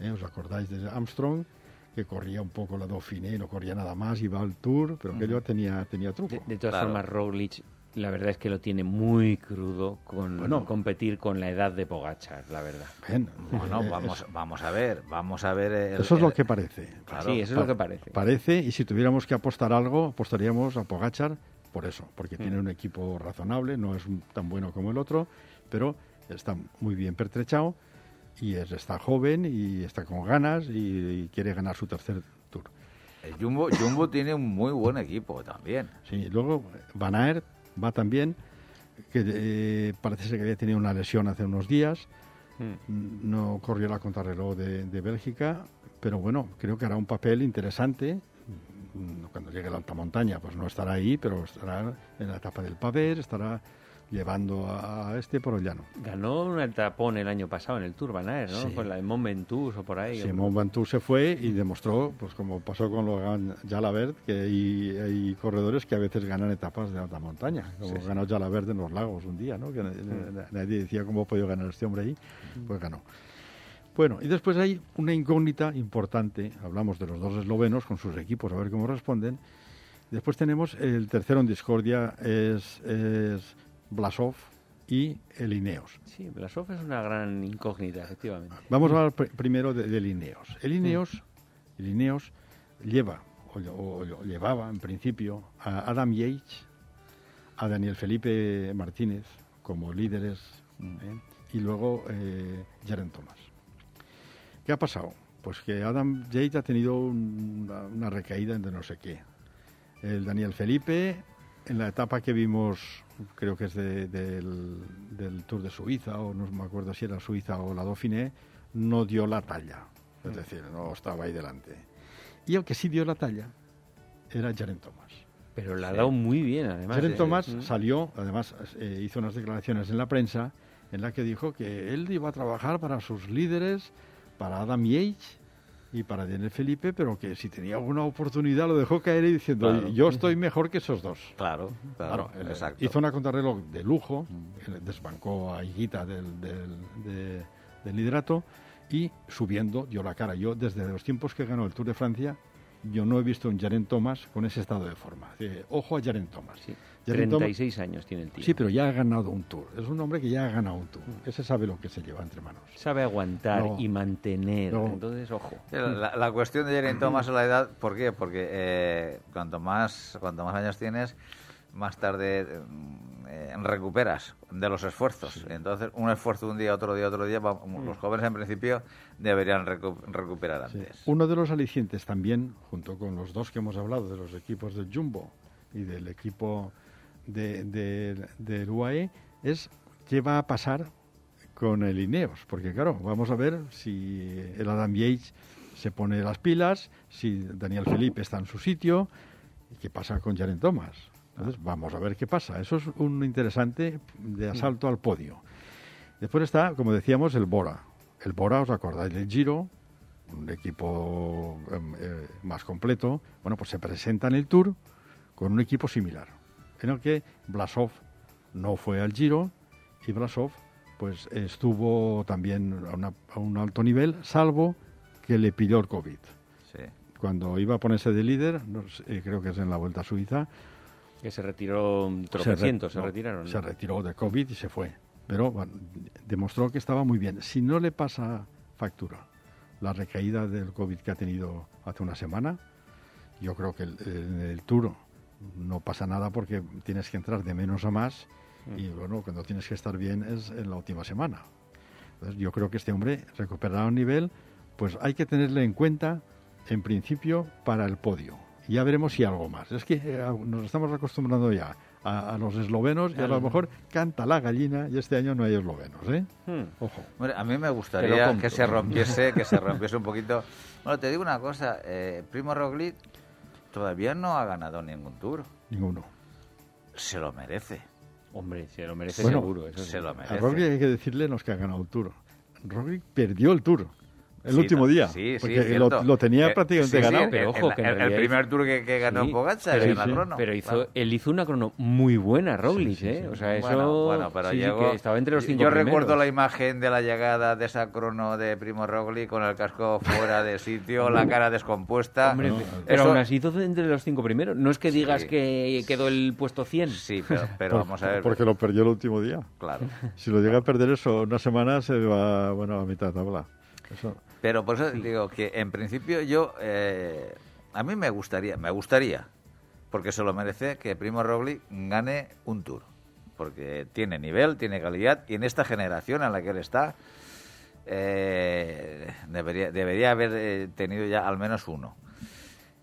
¿Eh? ¿Os acordáis de Armstrong? Que corría un poco la Dauphiné, no corría nada más, iba al Tour, pero aquello tenía, tenía truco. De, de todas Claro. formas, Roglic, la verdad es que lo tiene muy crudo con Bueno. competir con la edad de Pogachar, la verdad. Bueno, *laughs* vamos, vamos a ver, vamos a ver. el- Eso es lo que parece. Claro. sí, eso es lo que parece. Parece, y si tuviéramos que apostar algo, apostaríamos a Pogachar por eso, porque tiene un equipo razonable, no es un- tan bueno como el otro, pero está muy bien pertrechado y es- está joven y está con ganas y, y quiere ganar su tercer tour. El Jumbo, Jumbo tiene un muy buen equipo también. Sí, luego Van Aert va también, que eh, parece ser que había tenido una lesión hace unos días, Mm. no corrió la contrarreloj de, de Bélgica, pero bueno, creo que hará un papel interesante. Cuando llegue a la alta montaña, pues no estará ahí, pero estará en la etapa del Paver, estará llevando a a este por el llano. Ganó un etapón el año pasado en el Tour Van Aert, ¿no? Sí. Por la de Mont Ventoux o por ahí. Simón Ventoux se fue y demostró, pues como pasó con Logan Jalabert, que hay, hay corredores que a veces ganan etapas de alta montaña, como ganó Jalabert en los lagos un día, ¿no? Que na- nadie decía cómo ha podido ganar este hombre ahí, pues ganó. Bueno, y después hay una incógnita importante. Hablamos de los dos eslovenos con sus equipos, a ver cómo responden. Después tenemos el tercero en discordia, es, es Blasov y el Ineos. Sí, Blasov es una gran incógnita, efectivamente. Vamos a hablar pr- primero de- Ineos. El Ineos, el Ineos lleva, o, o- o llevaba en principio, a Adam Yates, a Daniel Felipe Martínez como líderes, ¿eh? y luego eh, Jaren Thomas. ¿Qué ha pasado? Pues que Adam Yates ha tenido un- una, una recaída de no sé qué. El Daniel Felipe, en la etapa que vimos, creo que es de- del, del Tour de Suiza, o no me acuerdo si era Suiza o la Dauphiné, no dio la talla. Es decir, no estaba ahí delante. Y el que sí dio la talla era Jaren Thomas. Pero la ha dado muy bien, además. Jaren ¿eh? Thomas Mm. salió, además eh, hizo unas declaraciones en la prensa en la que dijo que él iba a trabajar para sus líderes, para Adam Yates y para Daniel Felipe, pero que si tenía alguna oportunidad lo dejó caer y diciendo, Claro. yo estoy mejor que esos dos. Claro, claro, exacto. hizo una contrarreloj de lujo, él desbancó a Higuita del, del, de- del liderato y subiendo dio la cara. Yo desde los tiempos que ganó el Tour de Francia, yo no he visto un Jaren Thomas con ese estado de forma. Eh, ojo a Jaren Thomas. Sí. Jaren Thomas- 36 años tiene el tío. Sí, pero ya ha ganado un Tour. Es un hombre que ya ha ganado un Tour. Ese sabe lo que se lleva entre manos. Sabe aguantar No. y mantener. No. Entonces, ojo. La, la cuestión de Jaren Thomas es la edad, ¿por qué? Porque eh, cuanto más cuanto más años tienes, más tarde eh, recuperas de los esfuerzos. Entonces, un esfuerzo un día, otro día, otro día, va- los jóvenes en principio deberían recu- recuperar Sí. antes. Uno de los alicientes también, junto con los dos que hemos hablado, de los equipos del Jumbo y del equipo de, de- del UAE, es qué va a pasar con el Ineos. Porque claro, vamos a ver si el Adam Yates se pone las pilas, si Daniel Felipe está en su sitio, y qué pasa con Jaren Thomas. Entonces, vamos a ver qué pasa. Eso es un interesante de asalto al podio. Después está, como decíamos, el Bora. El Bora, ¿os acordáis del Giro? Un equipo em, eh, más completo. Bueno, pues se presenta en el Tour con un equipo similar, en el que Blasov no fue al Giro y Blasov pues estuvo también a, una- a un alto nivel, salvo que le pidió el COVID. Sí. Cuando iba a ponerse de líder, no sé, creo que es en la Vuelta a Suiza, Que se retiró se, re- tropecientos, se, no, retiraron. ¿no? Se retiró de COVID y se fue. Pero bueno, demostró que estaba muy bien. Si no le pasa factura la recaída del COVID que ha tenido hace una semana, yo creo que el- en el Tour no pasa nada porque tienes que entrar de menos a más y bueno, cuando tienes que estar bien es en la última semana. Entonces yo creo que este hombre recuperará un nivel, pues hay que tenerle en cuenta en principio para el podio. Y ya veremos si algo más. Es que eh, nos estamos acostumbrando ya a, a los eslovenos y a lo mejor canta la gallina y este año no hay eslovenos, ¿eh? Hmm. Ojo. Hombre, a mí me gustaría que se *laughs* rompiese, que se rompiese un poquito. Bueno, te digo una cosa, eh, Primo Roglic todavía no ha ganado ningún tour. Ninguno. Se lo merece. Hombre, se lo merece Bueno, seguro. Eso sí. Se lo A merece. Roglic hay que decirle los que ha ganado el Tour. Roglic perdió el Tour el Sí, último día. sí, sí, porque es cierto. lo, lo tenía Eh, prácticamente sí, sí, ganado. pero el- ojo, el, que en el realidad primer hizo- tour que, que ganó Sí, Pogacar pero sí, crono. Pero hizo, claro. él hizo una crono muy buena, Roglic, Sí, sí, ¿eh? sí. O sea, eso... Bueno, bueno, pero sí, sí, llegó. que estaba entre los cinco Yo primeros. recuerdo la imagen de la llegada de esa crono de Primo Roglic con el casco fuera de sitio, la cara descompuesta. Hombre, No, pero Eso- aún así hizo entre los cinco primeros. No es que digas Sí. que quedó el puesto 100. Sí, pero, pero Por- vamos a ver. Porque lo perdió el último día. Claro. Si lo llega a perder eso una semana, se va bueno, a mitad de tabla. Eso. Pero por eso digo que en principio yo, eh, a mí me gustaría, me gustaría, porque se lo merece, que Primo Roglic gane un Tour. Porque tiene nivel, tiene calidad, y en esta generación en la que él está, eh, debería, debería haber eh, tenido ya al menos uno.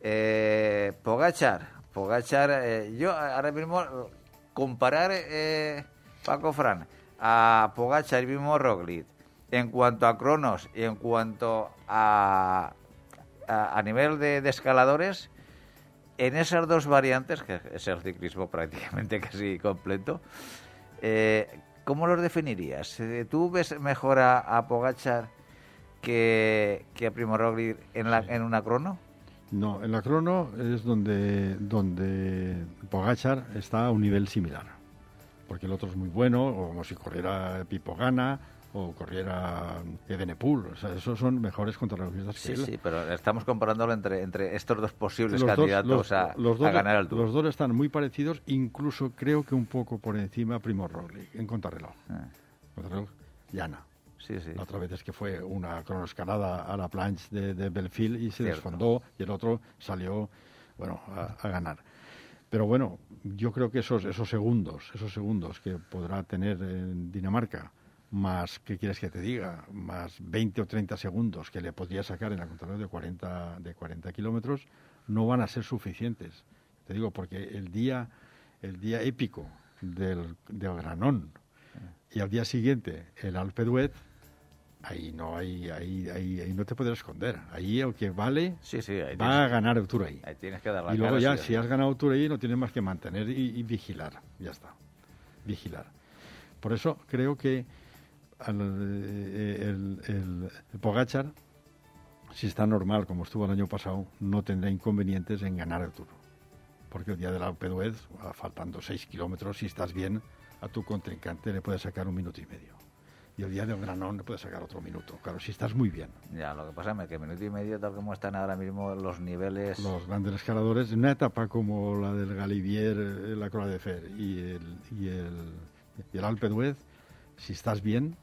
Eh, Pogachar, Pogachar, eh, yo ahora mismo comparar Paco Fran a Pogachar y mismo Roglic en cuanto a cronos y en cuanto a, a, a nivel de, escaladores, en esas dos variantes, que es el ciclismo prácticamente *laughs* casi completo, eh, ¿cómo los definirías? Eh, ¿Tú ves mejor a, Pogachar que, que a Primo Roglic en, la, en una crono? No, en la crono es donde, donde Pogachar está a un nivel similar. Porque el otro es muy bueno, como si corriera Pipo Gana, o corriera Evenepoel. O sea, esos son mejores contrarrelojistas Sí, que él. sí, pero estamos comparándolo entre, entre estos dos posibles Los dos- candidatos los- a, los a dos- ganar el Tour. Los dos están muy parecidos, incluso creo que un poco por encima Primo Roglic en contrarreloj. Ah, Contrarreloj llana. sí, sí. La otra vez es que fue una cronoescalada a la planche de, de Belfield y se Cierto. desfondó y el otro salió, bueno, a, a ganar. Pero bueno, yo creo que esos, esos segundos, esos segundos que podrá tener en Dinamarca, más, ¿qué quieres que te diga? Más 20 o 30 segundos que le podría sacar en la contrarreloj de 40, de 40 kilómetros, no van a ser suficientes. Te digo, porque el día, el día épico del, del Granón y al día siguiente el Alpe d'Huez, ahí no hay, ahí, ahí, ahí no te puedes esconder. Ahí el que vale Sí, sí, va tienes, a ganar el Tour ahí. ahí tienes que dar la Y luego cara, ya, sí, si has ganado el Tour ahí, no tienes más que mantener y, y vigilar. Ya está. Vigilar. Por eso creo que al, eh, el, el- el Pogachar, si está normal, como estuvo el año pasado, no tendrá inconvenientes en ganar el Tour. Porque el día del Alpe d'Huez, ah, faltando 6 kilómetros, si estás bien, a tu contrincante le puedes sacar un minuto y medio. Y el día del Granón le puedes sacar otro minuto. Claro, si estás muy bien. Ya, lo que pasa es que minuto y medio, tal como están ahora mismo los niveles... los grandes escaladores en una etapa como la del Galivier, eh, la Croix de Fer y el, y el, y el Alpe d'Huez, si estás bien,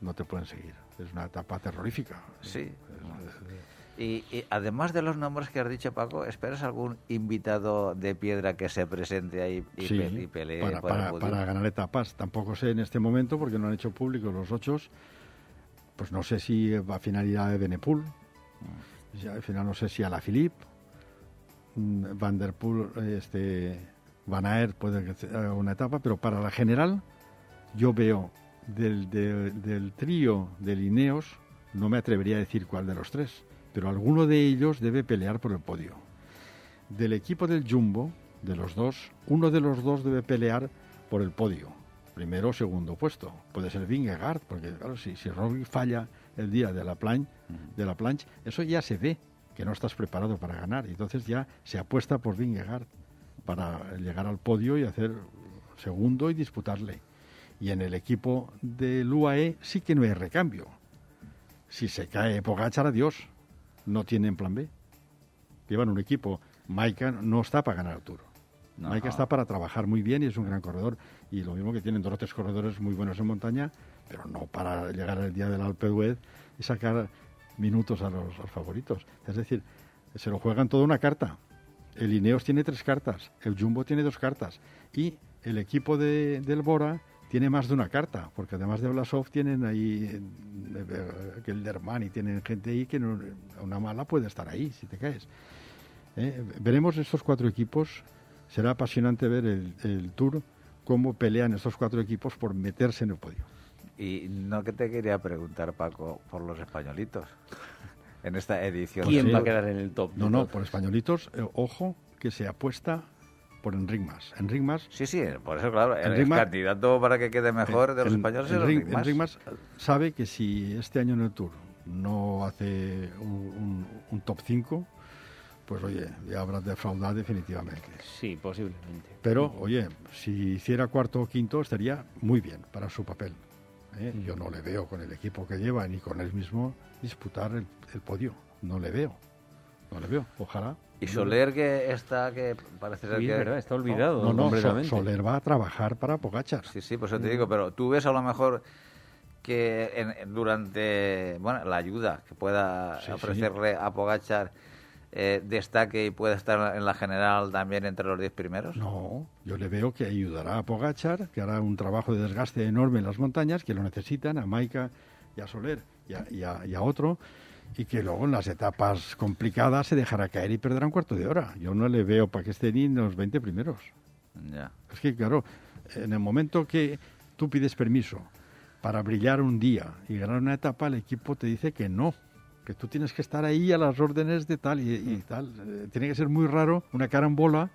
no te pueden seguir. Es una etapa terrorífica. Sí. Es- Y, y además de los nombres que has dicho, Paco, ¿esperas algún invitado de piedra que se presente ahí y, sí, pe- y pelee para, por para- ganar etapas. Tampoco sé en este momento, porque no han hecho público los ocho, pues no sé si va a finalidad de Benepul. Ya, al final no sé si a la Philippe, mm, Van der Poel, este, Van Aert puede que haga una etapa, pero para la general yo veo del, de- del trío de Lineos, no me atrevería a decir cuál de los tres, pero alguno de ellos debe pelear por el podio. Del equipo del Jumbo, de los dos, uno de los dos debe pelear por el podio. Primero o segundo puesto. Puede ser Vingegaard, porque claro, si, si Roglic falla el día de la, plan, de la plancha, eso ya se ve que no estás preparado para ganar. Y entonces ya se apuesta por Vingegaard para llegar al podio y hacer segundo y disputarle. Y en el equipo del UAE sí que no hay recambio. Si se cae Pogachar, adiós. No tienen plan B. Llevan un equipo. Maika no está para ganar el Tour. No, Maika está para trabajar muy bien y es un gran corredor. Y lo mismo que tienen dos o tres corredores muy buenos en montaña, pero no para llegar al día del Alpe d'Huez y sacar minutos a los, a los favoritos. Es decir, se lo juegan toda una carta. El Ineos tiene tres cartas, el Jumbo tiene dos cartas y el equipo de, del Bora tiene más de una carta, porque además de Blasov tienen ahí Gelderman y tienen gente ahí que no- una mala puede estar ahí si te caes. Eh, Veremos estos cuatro equipos, será apasionante ver el, el Tour, cómo pelean estos cuatro equipos por meterse en el podio. Y no que te quería preguntar, Paco, por los españolitos en esta edición. ¿Quién Sí. va a quedar en el top? No, no, por españolitos, eh, ojo que se apuesta por Enric Mas. Enric Mas Sí, sí, por eso, claro, el, Mas- candidato para que quede mejor de los En- españoles es Enric- Enric Mas. Enric Mas sabe que si este año en el Tour no hace un, un- un top 5, pues oye, ya habrá defraudado definitivamente. Sí, posiblemente. Pero, oye, si hiciera cuarto o quinto estaría muy bien para su papel. ¿eh? Yo no le veo con el equipo que lleva ni con él mismo disputar el, el podio. No le veo. No le veo. Ojalá. Y Soler que está, que parece ser Sí, que... es verdad, está olvidado. No, no. Soler va a trabajar para Pogachar. Sí, sí, por eso te digo, pero tú ves a lo mejor que en- durante bueno, la ayuda que pueda Sí, sí. ofrecerle a Pogachar eh, destaque y pueda estar en la general también entre los 10 primeros. No, yo le veo que ayudará a Pogachar, que hará un trabajo de desgaste enorme en las montañas, que lo necesitan, a Maika y a Soler y a, y a- y a otro, y que luego en las etapas complicadas se dejará caer y perderá un cuarto de hora. Yo no le veo para que esté ni en los 20 primeros. Ya. Es que, claro, en el momento que tú pides permiso para brillar un día y ganar una etapa, el equipo te dice que no, que tú tienes que estar ahí a las órdenes de tal y, y tal. Eh, Tiene que ser muy raro una carambola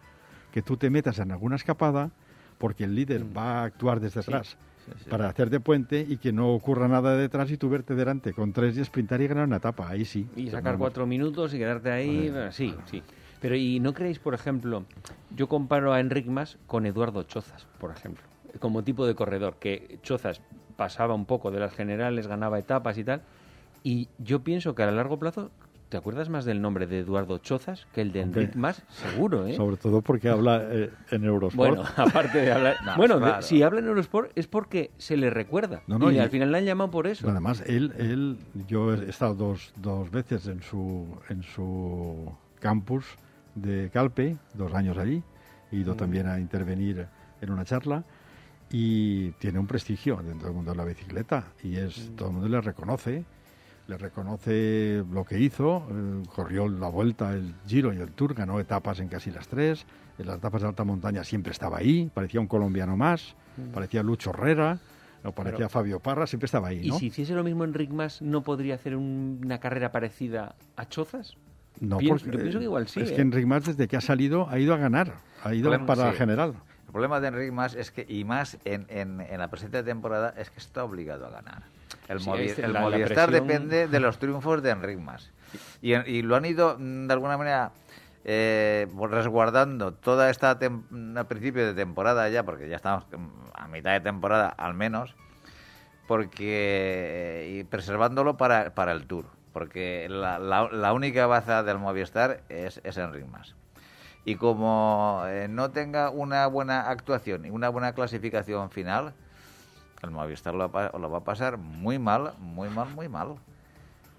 que tú te metas en alguna escapada porque el líder va a actuar desde atrás sí, para hacer de puente y que no ocurra nada detrás y tú verte delante con tres y sprintar y ganar una etapa. Ahí sí. Y sacar cuatro minutos y quedarte ahí. bueno, sí, sí. Pero ¿y no creéis, por ejemplo, yo comparo a Enric Mas con Eduardo Chozas, por ejemplo, como tipo de corredor, que Chozas pasaba un poco de las generales, ganaba etapas y tal. Y yo pienso que a largo plazo ¿Te acuerdas más del nombre de Eduardo Chozas que el de Enric Mas? Seguro, ¿eh? Sobre todo porque habla eh, en Eurosport. Bueno, *laughs* aparte de hablar... bueno, si habla en Eurosport es porque se le recuerda. y, al final le han llamado por eso. Además, él, él, yo he estado dos, dos veces en su, en su campus de Calpe, dos años allí. He ido mm. también a intervenir en una charla y tiene un prestigio dentro del mundo de la bicicleta y es mm. todo el mundo le reconoce le reconoce lo que hizo, eh, corrió la vuelta, el Giro y el Tour, ganó etapas en casi las tres, en las etapas de alta montaña siempre estaba ahí, parecía un colombiano más, mm. parecía Lucho Herrera, o parecía Fabio Parra, siempre estaba ahí. ¿Y si hiciese lo mismo Enric Mas, no podría hacer una carrera parecida a Chozas? No, porque, yo pienso que igual sí. Es que ¿eh? Enric Mas, desde que ha salido, ha ido a ganar, ha ido para la general. El problema de Enric Mas es que, y más en, en, en la presente temporada, es que está obligado a ganar. El, Movistar depende de los triunfos de Enric Mas. Y, lo han ido, mm, de alguna manera, eh, resguardando toda esta a principio de temporada ya, porque ya estamos a mitad de temporada al menos, porque y preservándolo para, para el Tour, porque la, la, única baza del Movistar es, es Enric Mas. Y como eh, no tenga una buena actuación y una buena clasificación final, el Movistar lo, va a pasar muy mal, muy mal, muy mal.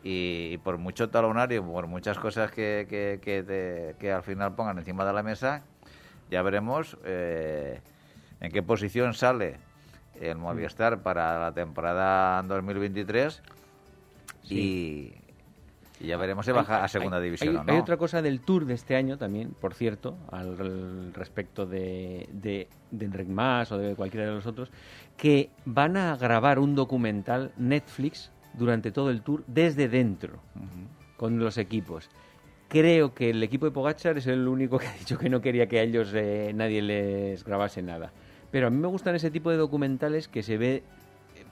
Y, por mucho talonario, por muchas cosas que, que, al final pongan encima de la mesa, ya veremos eh, en qué posición sale el Movistar para la temporada 2023 y, ya veremos si baja a segunda división hay, no. Hay otra cosa del Tour de este año también, por cierto, al respecto de, de, de Enric Mas o de cualquiera de los otros, que van a grabar un documental Netflix durante todo el Tour desde dentro, con los equipos. Creo que el equipo de Pogachar es el único que ha dicho que no quería que a ellos eh, nadie les grabase nada. Pero a mí me gustan ese tipo de documentales que se ve,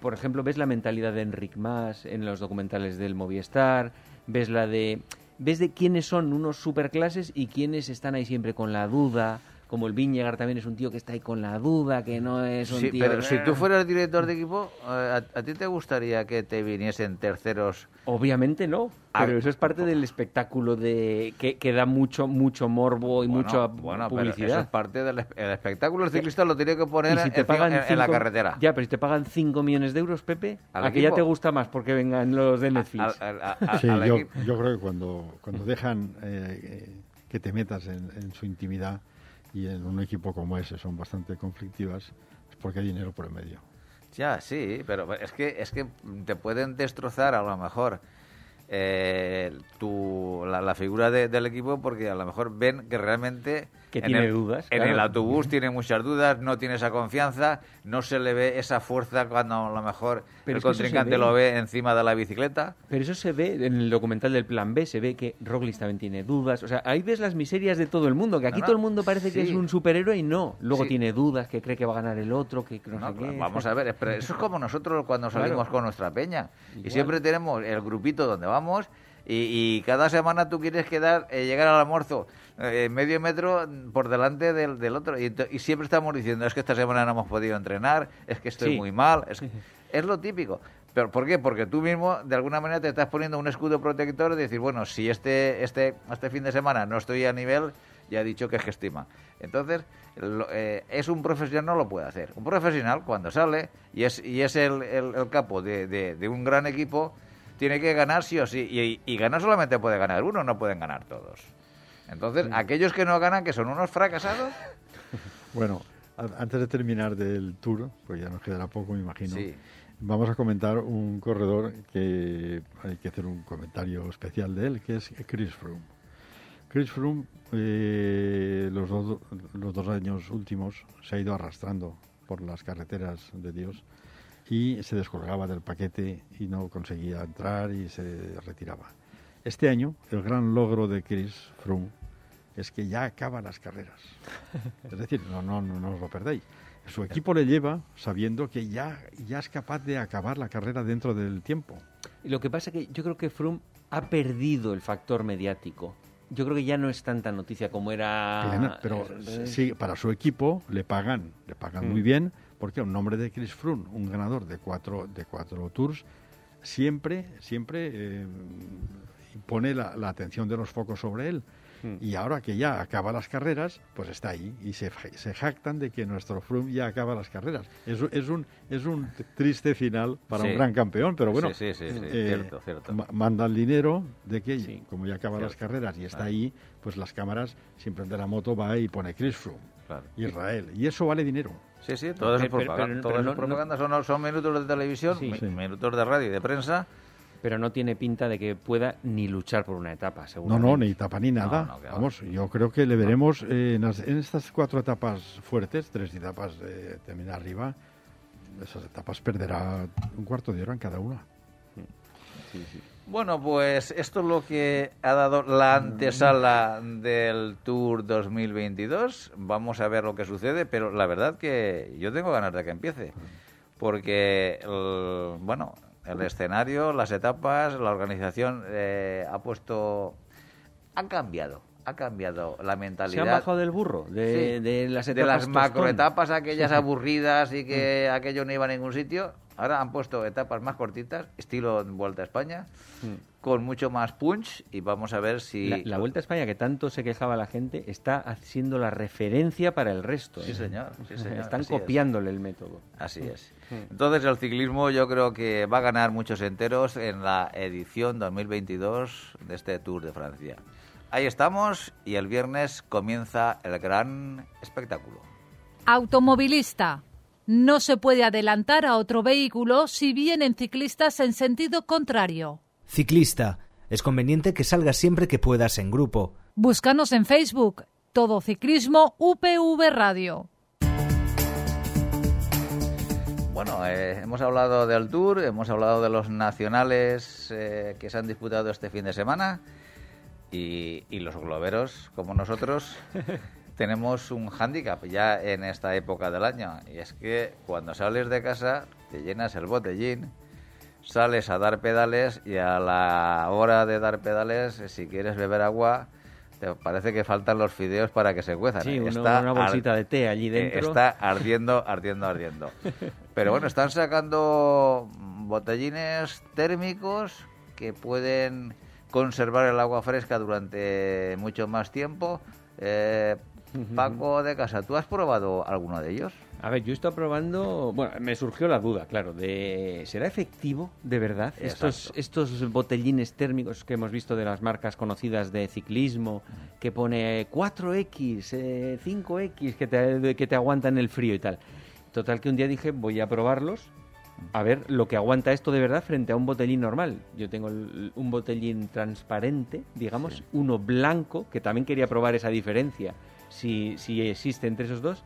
por ejemplo, ves la mentalidad de Enric Mas en los documentales del Movistar, ves la de ves de quiénes son unos superclases y quiénes están ahí siempre con la duda, como el Viñegar también es un tío que está ahí con la duda, que no es un sí, tío... Pero si tú fueras director de equipo, eh, ¿a, ti te gustaría que te viniesen terceros? Obviamente no, ah, pero eso es parte del espectáculo de que, que da mucho mucho morbo y mucha bueno, publicidad. eso es parte del espectáculo. El ciclista lo tiene que poner en, la carretera. Ya, pero si te pagan 5 millones de euros, Pepe, ¿a que ya te gusta más porque vengan los de Netflix? sí, yo, yo, creo que cuando, cuando dejan eh, eh, que te metas en su intimidad y en un equipo como ese son bastante conflictivas, es porque hay dinero por el medio. Ya, sí, pero es que, es que te pueden destrozar a lo mejor eh, tu, la, figura del equipo porque a lo mejor ven que realmente que tiene dudas. En el autobús *laughs* tiene muchas dudas, no tiene esa confianza, no se le ve esa fuerza cuando a lo mejor el contrincante lo ve encima de la bicicleta. Pero eso se ve en el documental del Plan B, se ve que Roglic también tiene dudas. O sea, ahí ves las miserias de todo el mundo, que aquí todo el mundo parece que es un superhéroe y no. Luego tiene dudas, que cree que va a ganar el otro, que no, sé qué. Vamos a ver, eso es como nosotros cuando salimos con nuestra peña. Y siempre tenemos el grupito donde vamos y, cada semana tú quieres quedar, eh, llegar al almuerzo eh, medio metro por delante del, del otro. Y, siempre estamos diciendo, es que esta semana no hemos podido entrenar, es que estoy muy mal. Es, es lo típico. ¿Pero por qué? Porque tú mismo, de alguna manera, te estás poniendo un escudo protector de decir, bueno, si este, este, este fin de semana no estoy a nivel, ya he dicho que es que estima. Entonces, eh, es un profesional, no lo puede hacer. Un profesional, cuando sale y es, y es el, el, capo de, de, un gran equipo, tiene que ganar sí o sí. Y, y ganar solamente puede ganar uno, no pueden ganar todos. Entonces, aquellos que no ganan, que son unos fracasados. *laughs* bueno, antes de terminar del tour, pues ya nos quedará poco, me imagino. Vamos a comentar un corredor que hay que hacer un comentario especial de él, que es Chris Froome. Chris Froome, eh, los, los dos años últimos, se ha ido arrastrando por las carreteras de Dios y se descolgaba del paquete y no conseguía entrar y se retiraba. Este año, el gran logro de Chris Froome es que ya acaba las carreras. *laughs* Es decir, no, no, no, no os lo perdéis. Su equipo le lleva sabiendo que ya, ya es capaz de acabar la carrera dentro del tiempo. Y lo que pasa es que yo creo que Froome ha perdido el factor mediático. Yo creo que ya no es tanta noticia como era. pero sí, para su equipo le pagan, le pagan muy bien Porque un nombre de Chris Froome, un ganador de cuatro, de cuatro tours, siempre, siempre eh, pone la, la atención de los focos sobre él. Hmm. Y ahora que ya acaba las carreras, pues está ahí y se, se jactan de que nuestro Froome ya acaba las carreras. Es, es, un, es un triste final para Sí. un gran campeón, pero bueno, Sí, sí, sí, sí, eh, cierto, cierto. ma- manda el dinero de que, Sí. como ya acaba las carreras y está ahí, pues las cámaras, sin prender la moto, va y pone Chris Froome, Claro. Israel. Y eso vale dinero. Sí, sí, todo eso es Pero- pero- propaganda. pero- todo pero eso no- es propaganda. Son, son minutos de televisión, Sí. mi- Sí. minutos de radio y de prensa. Pero no tiene pinta de que pueda ni luchar por una etapa, No, seguramente. no, ni tapa ni nada. no. Vamos, yo creo que le veremos eh, en, las- en estas cuatro etapas fuertes, tres etapas de terminar arriba, esas etapas perderá un cuarto de hora en cada una. Bueno, pues esto es lo que ha dado la antesala del Tour 2022. Vamos a ver lo que sucede, pero la verdad que yo tengo ganas de que empiece. Porque, el- bueno, el escenario, las etapas, la organización eh, ha puesto... Ha cambiado, ha cambiado la Se mentalidad. han bajado del burro, de, Sí, de las de etapas las tostón. macroetapas aquellas aburridas y que aquello no iba a ningún sitio. Ahora han puesto etapas más cortitas, estilo Vuelta a España, Mm. Con mucho más punch y vamos a ver si... La, la Vuelta a España, que tanto se quejaba la gente, está siendo la referencia para el resto. Sí, ¿eh? señor. sí, *laughs* señor, Están así es. copiándole el método. Así es. Entonces el ciclismo yo creo que va a ganar muchos enteros en la edición 2022 de este Tour de Francia. Ahí estamos y el viernes comienza el gran espectáculo. Automovilista. No se puede adelantar a otro vehículo si vienen ciclistas en sentido contrario. Ciclista. Es conveniente que salgas siempre que puedas en grupo. Búscanos en Facebook. Todo Ciclismo UPV Radio. Bueno, eh, hemos hablado del Tour, hemos hablado de los nacionales eh, que se han disputado este fin de semana y, y los globeros, como nosotros, *laughs* tenemos un hándicap ya en esta época del año y es que cuando sales de casa te llenas el botellín, sales a dar pedales y a la hora de dar pedales, si quieres beber agua, te parece que faltan los fideos para que se cuezan. Sí, ¿eh? uno- Está una bolsita de té allí eh, dentro. Está ardiendo, ardiendo, ardiendo. *laughs* Pero bueno, están sacando botellines térmicos que pueden conservar el agua fresca durante mucho más tiempo. Eh, Paco de Casa, ¿tú has probado alguno de ellos? A ver, yo he estado probando, bueno, me surgió la duda, claro, de ¿será efectivo de verdad estos, estos botellines térmicos que hemos visto de las marcas conocidas de ciclismo, que pone 4X, eh, 5X, que te, que te aguantan el frío y tal? Total que un día dije, voy a probarlos, a ver lo que aguanta esto de verdad frente a un botellín normal. Yo tengo el- un botellín transparente, digamos, Sí. uno blanco, que también quería probar esa diferencia, si, si existe entre esos dos,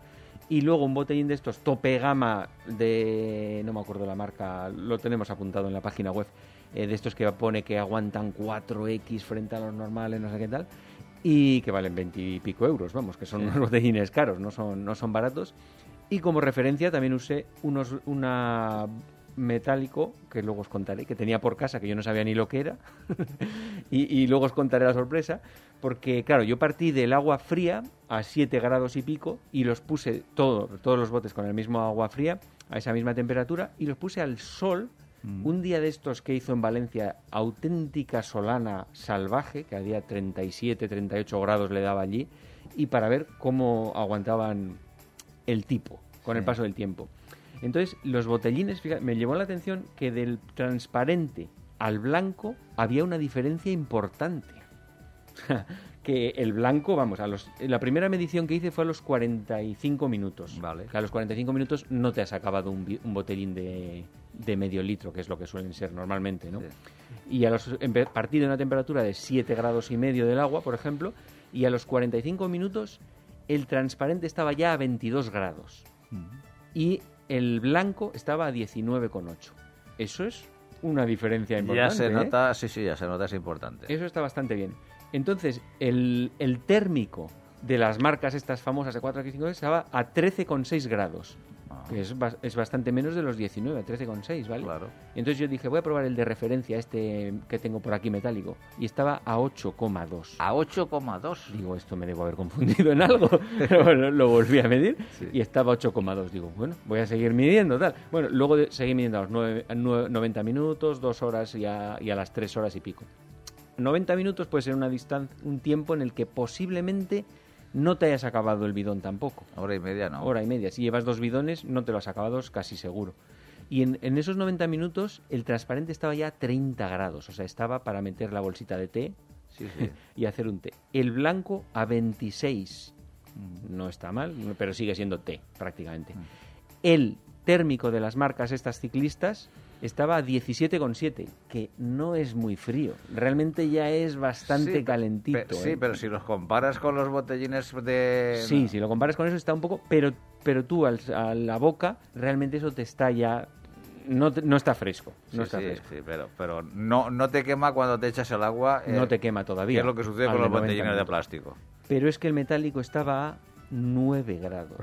y luego un botellín de estos tope gama de no me acuerdo la marca lo tenemos apuntado en la página web eh, de estos que pone que aguantan 4x frente a los normales no sé qué tal y que valen 20 y pico euros vamos que son unos *laughs* botellines caros no son no son baratos. Y como referencia también usé unos una metálico que luego os contaré que tenía por casa que yo no sabía ni lo que era. *laughs* Y, y luego os contaré la sorpresa porque claro yo partí del agua fría a 7 grados y pico y los puse todo, todos los botes con el mismo agua fría a esa misma temperatura y los puse al sol un día de estos que hizo en Valencia auténtica solana salvaje que a día 37 38 grados le daba allí y para ver cómo aguantaban el tipo con el paso del tiempo entonces, los botellines, fíjate, me llamó la atención que del transparente al blanco había una diferencia importante. *laughs* que el blanco, vamos, a los, la primera medición que hice fue a los 45 minutos. Vale. Que a los 45 minutos no te has acabado un, botellín de, de medio litro, que es lo que suelen ser normalmente, ¿no? Sí. Y a los, partir de una temperatura de 7 grados y medio del agua, por ejemplo, y a los 45 minutos el transparente estaba ya a 22 grados y el blanco estaba a 19,8. Eso es una diferencia importante. Ya se ¿eh? nota, sí, sí, ya se nota, es importante. Eso está bastante bien. Entonces, el, el térmico de las marcas estas famosas de 4 x 5 estaba a 13,6 grados. Que es, bas- es bastante menos de los 19, 13,6, ¿vale? Claro. Y entonces yo dije, voy a probar el de referencia, este que tengo por aquí metálico, y estaba a 8,2. A 8,2. Digo, esto me debo haber confundido en algo. *laughs* Pero lo, lo volví a medir Sí. y estaba 8,2. Digo, bueno, voy a seguir midiendo, tal. Bueno, luego de- seguí midiendo a los nueve- a nueve- 90 minutos, 2 horas y a, y a las 3 horas y pico. 90 minutos puede ser una distancia, un tiempo en el que posiblemente no te hayas acabado el bidón tampoco. Hora y media no. Hora y media. Si llevas dos bidones, no te lo has acabado casi seguro. Y en, en esos 90 minutos, el transparente estaba ya a 30 grados. O sea, estaba para meter la bolsita de té Sí, sí. *laughs* y hacer un té. El blanco a 26. No está mal, pero sigue siendo té, prácticamente. El térmico de las marcas estas ciclistas estaba a 17,7, que no es muy frío. Realmente ya es bastante Sí, calentito. Sí, ¿eh? pero si los comparas con los botellines de... Sí, si lo comparas con eso está un poco, pero pero tú al- a la boca realmente eso te está ya no, te- no está fresco, no Sí, está sí, fresco. sí, pero, pero no, no te quema cuando te echas el agua. eh, No te quema que todavía. es lo que sucede con los de 90 botellines de plástico. Pero es que el metálico estaba a 9 grados.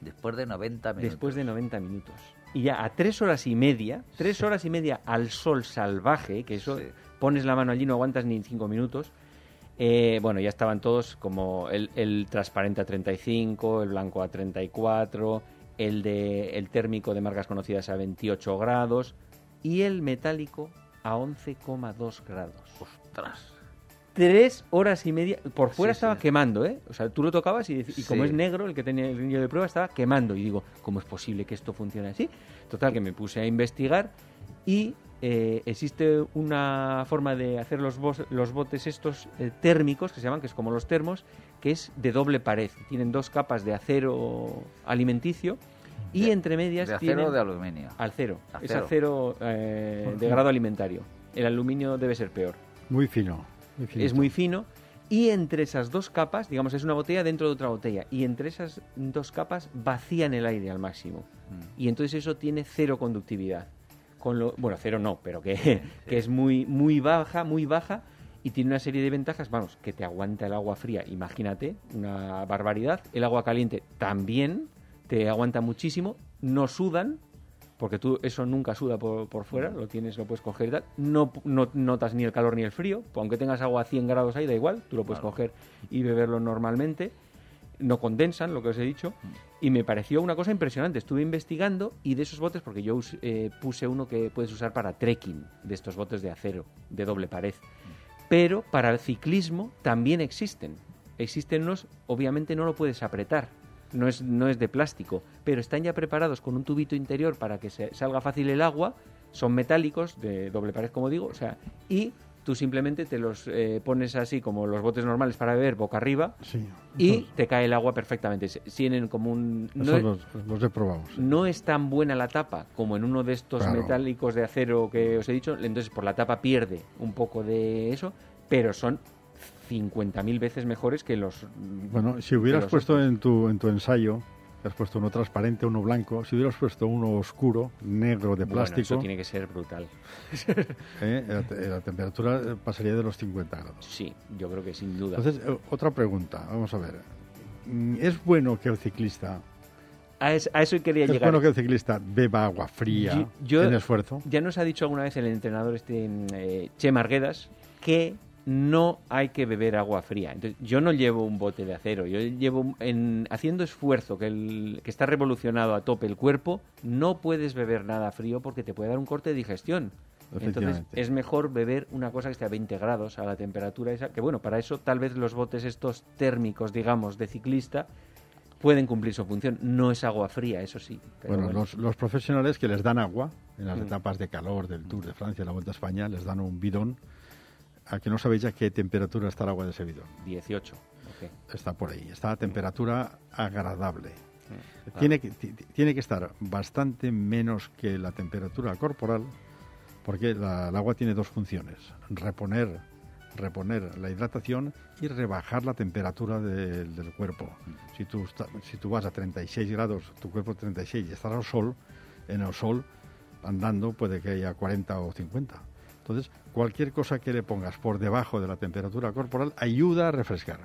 Después de 90 minutos. Después de 90 minutos. Y ya a 3 horas y media, 3 horas y media al sol salvaje, que eso Sí. pones la mano allí, no aguantas ni 5 minutos. eh, bueno, ya estaban todos como el, el transparente a 35, el blanco a 34, el, de, el térmico de marcas conocidas a 28 grados y el metálico a 11,2 grados. Ostras. Tres horas y media. Por fuera Sí, estaba sí. quemando, ¿eh? O sea, tú lo tocabas y, y como Sí. es negro, el que tenía el niño de prueba estaba quemando. Y digo, ¿cómo es posible que esto funcione así? Total, que me puse a investigar y eh, existe una forma de hacer los, bos- los botes estos eh, térmicos, que se llaman, que es como los termos, que es de doble pared. Tienen dos capas de acero alimenticio y De- entre medias ¿De acero o de aluminio? Al cero. Es Acero. acero eh, de grado alimentario. El aluminio debe ser peor Muy fino. Muy es muy fino y entre esas dos capas, digamos, es una botella dentro de otra botella y entre esas dos capas vacían el aire al máximo Mm. y entonces eso tiene cero conductividad. Con lo, bueno, cero no, pero que, que es muy muy baja, muy baja y tiene una serie de ventajas, vamos, que te aguanta el agua fría, imagínate, una barbaridad. El agua caliente también te aguanta muchísimo, no sudan, porque tú eso nunca suda por, por fuera, lo tienes, lo puedes coger y tal. No, no notas ni el calor ni el frío, aunque tengas agua a 100 grados ahí, da igual, tú lo puedes Claro. coger y beberlo normalmente. No condensan, lo que os he dicho, y me pareció una cosa impresionante. Estuve investigando y de esos botes, porque yo eh, puse uno que puedes usar para trekking, de estos botes de acero, de doble pared. Pero para el ciclismo también existen. Existen unos, obviamente no lo puedes apretar, no es, no es de plástico, pero están ya preparados con un tubito interior para que se salga fácil el agua, son metálicos, de doble pared como digo, o sea, y tú simplemente te los eh, pones así como los botes normales para beber boca arriba Sí. y te cae el agua perfectamente. Tienen como un... No, es- los, los he probado. sí. no es tan buena la tapa como en uno de estos Claro. metálicos de acero que os he dicho, entonces por la tapa pierde un poco de eso, pero son 50.000 veces mejores que los... Bueno, si hubieras puesto otros. en tu, en tu ensayo, has puesto uno transparente, uno blanco, si hubieras puesto uno oscuro, negro de Bueno, plástico, eso tiene que ser brutal. *laughs* eh, la, te- la temperatura eh, pasaría de los 50 grados. Sí, yo creo que sin duda. Entonces, eh, otra pregunta, vamos a ver. Mm, ¿Es bueno que el ciclista, a, es- eso quería es llegar. bueno que el ciclista beba agua fría Yo- yo- en esfuerzo? Ya nos ha dicho alguna vez el entrenador este eh, Che Marguedas que no hay que beber agua fría. Entonces, yo no llevo un bote de acero, yo llevo en haciendo esfuerzo que, el, que está revolucionado a tope el cuerpo, no puedes beber nada frío porque te puede dar un corte de digestión. Entonces es mejor beber una cosa que esté a 20 grados a la temperatura esa, que bueno, para eso tal vez los botes estos térmicos, digamos, de ciclista pueden cumplir su función. No es agua fría, eso sí. pero Bueno, bueno. Los, los profesionales que les dan agua en las Mm. etapas de calor del Tour de Francia, la Vuelta a España, les dan un bidón. A que no sabéis a qué temperatura está el agua de ese bidón. 18. ok. Está por ahí, está a temperatura agradable. Mm. Tiene que, ti- ti- tiene que estar bastante menos que la temperatura corporal, porque la- el agua tiene dos funciones: reponer, reponer la hidratación y rebajar la temperatura de- del cuerpo. Si tú, si tú vas a 36 grados, tu cuerpo 36 y estás al sol, en el sol, andando, puede que haya 40 o 50. Entonces, cualquier cosa que le pongas por debajo de la temperatura corporal ayuda a refrescar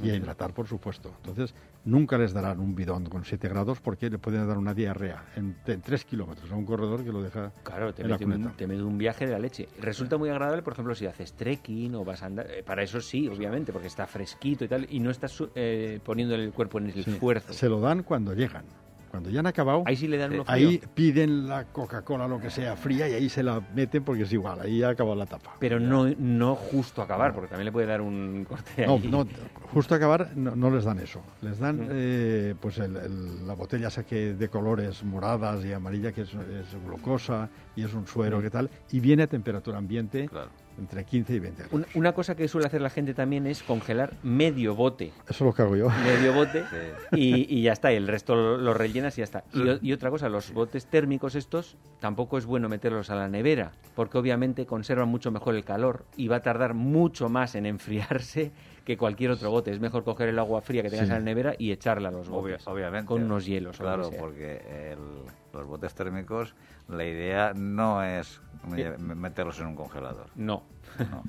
y a hidratar, por supuesto. Entonces, nunca les darán un bidón con 7 grados porque le pueden dar una diarrea en, 3 kilómetros a un corredor que lo deja claro, te en mete, un, te mete un viaje de la leche. Resulta muy agradable, por ejemplo, si haces trekking o vas a andar. eh, para eso sí, obviamente, porque está fresquito y tal, y no estás eh, poniendo el cuerpo en el Sí. esfuerzo. Se lo dan cuando llegan. Cuando ya han acabado, Ahí sí le dan ahí piden la Coca-Cola, lo que sea, fría, y ahí se la meten porque es igual, ahí ya ha acabado la tapa. Pero no, no justo acabar, porque también le puede dar un corte No, ahí. no, justo acabar no, no les dan eso. Les dan Mm. eh, pues el- el- la botella esa que de colores moradas y amarilla que es, es glucosa y es un suero Mm. que tal y viene a temperatura ambiente Claro. Entre 15 y 20 grados. Una, una cosa que suele hacer la gente también es congelar medio bote. Eso es lo que hago yo. Medio bote *laughs* Sí. y, y ya está, y el resto lo, lo rellenas y ya está. Y, otra cosa, los botes térmicos estos tampoco es bueno meterlos a la nevera, porque obviamente conservan mucho mejor el calor y va a tardar mucho más en enfriarse que cualquier otro bote. Es mejor coger el agua fría que tengas Sí. en la nevera y echarla a los botes. obviamente. Con unos hielos. Claro, porque el- los botes térmicos, la idea no es me- meterlos en un congelador. No. No.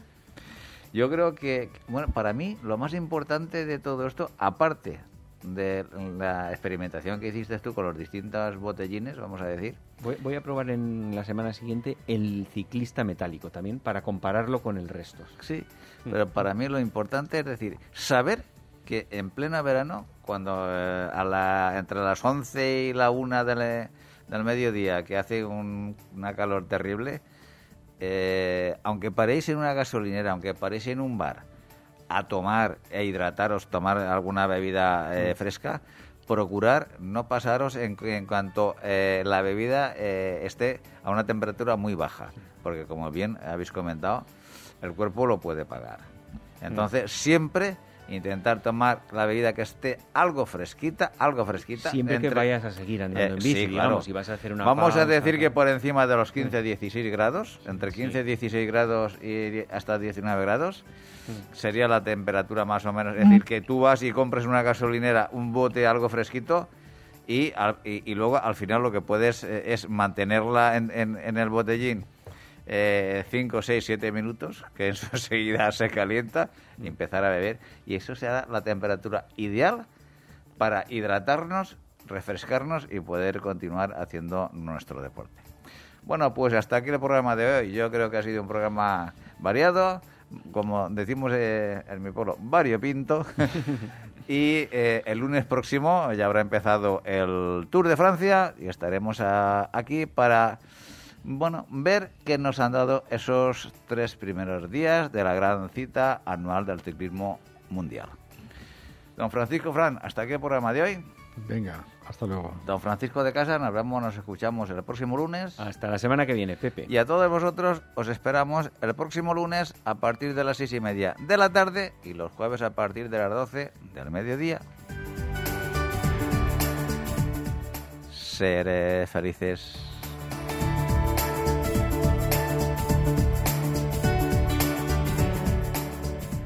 Yo creo que, bueno, para mí lo más importante de todo esto, aparte de la experimentación que hiciste tú con los distintos botellines, vamos a decir, Voy, voy a probar en la semana siguiente el ciclista metálico también para compararlo con el resto. sí, Mm. pero para mí lo importante es decir, saber que en pleno verano, cuando eh, a la, entre las 11 y la 1 del, del mediodía, que hace un- una calor terrible, eh, aunque paréis en una gasolinera, aunque paréis en un bar, a tomar e hidrataros, tomar alguna bebida eh, fresca, procurar no pasaros en, en cuanto eh, la bebida esté a una temperatura muy baja, porque como bien habéis comentado, el cuerpo lo puede pagar. Entonces, siempre intentar tomar la bebida que esté algo fresquita, algo fresquita. Siempre que entre- vayas a seguir andando eh, en bici, sí, digamos, claro. si vas a hacer una Vamos a decir que por encima de los 15-16 grados, entre Sí. 15-16 grados y hasta 19 grados, Mm. sería la temperatura más o menos. Es decir, que tú vas y compres en una gasolinera un bote algo fresquito y, al- y, y luego al final lo que puedes eh, es mantenerla en, en- en el botellín 5, 6, 7 minutos, que eso *laughs* enseguida se calienta y empezar a beber. Y eso será la temperatura ideal para hidratarnos, refrescarnos y poder continuar haciendo nuestro deporte. Bueno, pues hasta aquí el programa de hoy. Yo creo que ha sido un programa variado, como decimos eh, en mi pueblo, variopinto. *laughs* y eh, el lunes próximo ya habrá empezado el Tour de Francia y estaremos a- aquí para bueno, ver qué nos han dado esos tres primeros días de la gran cita anual del ciclismo mundial. Don Francisco Fran, hasta aquí el programa de hoy. Venga, hasta luego. Don Francisco de Casa, nos vemos, nos escuchamos el próximo lunes. Hasta la semana que viene, Pepe. Y a todos vosotros os esperamos el próximo lunes a partir de las seis y media de la tarde y los jueves a partir de las doce del mediodía. Seré felices.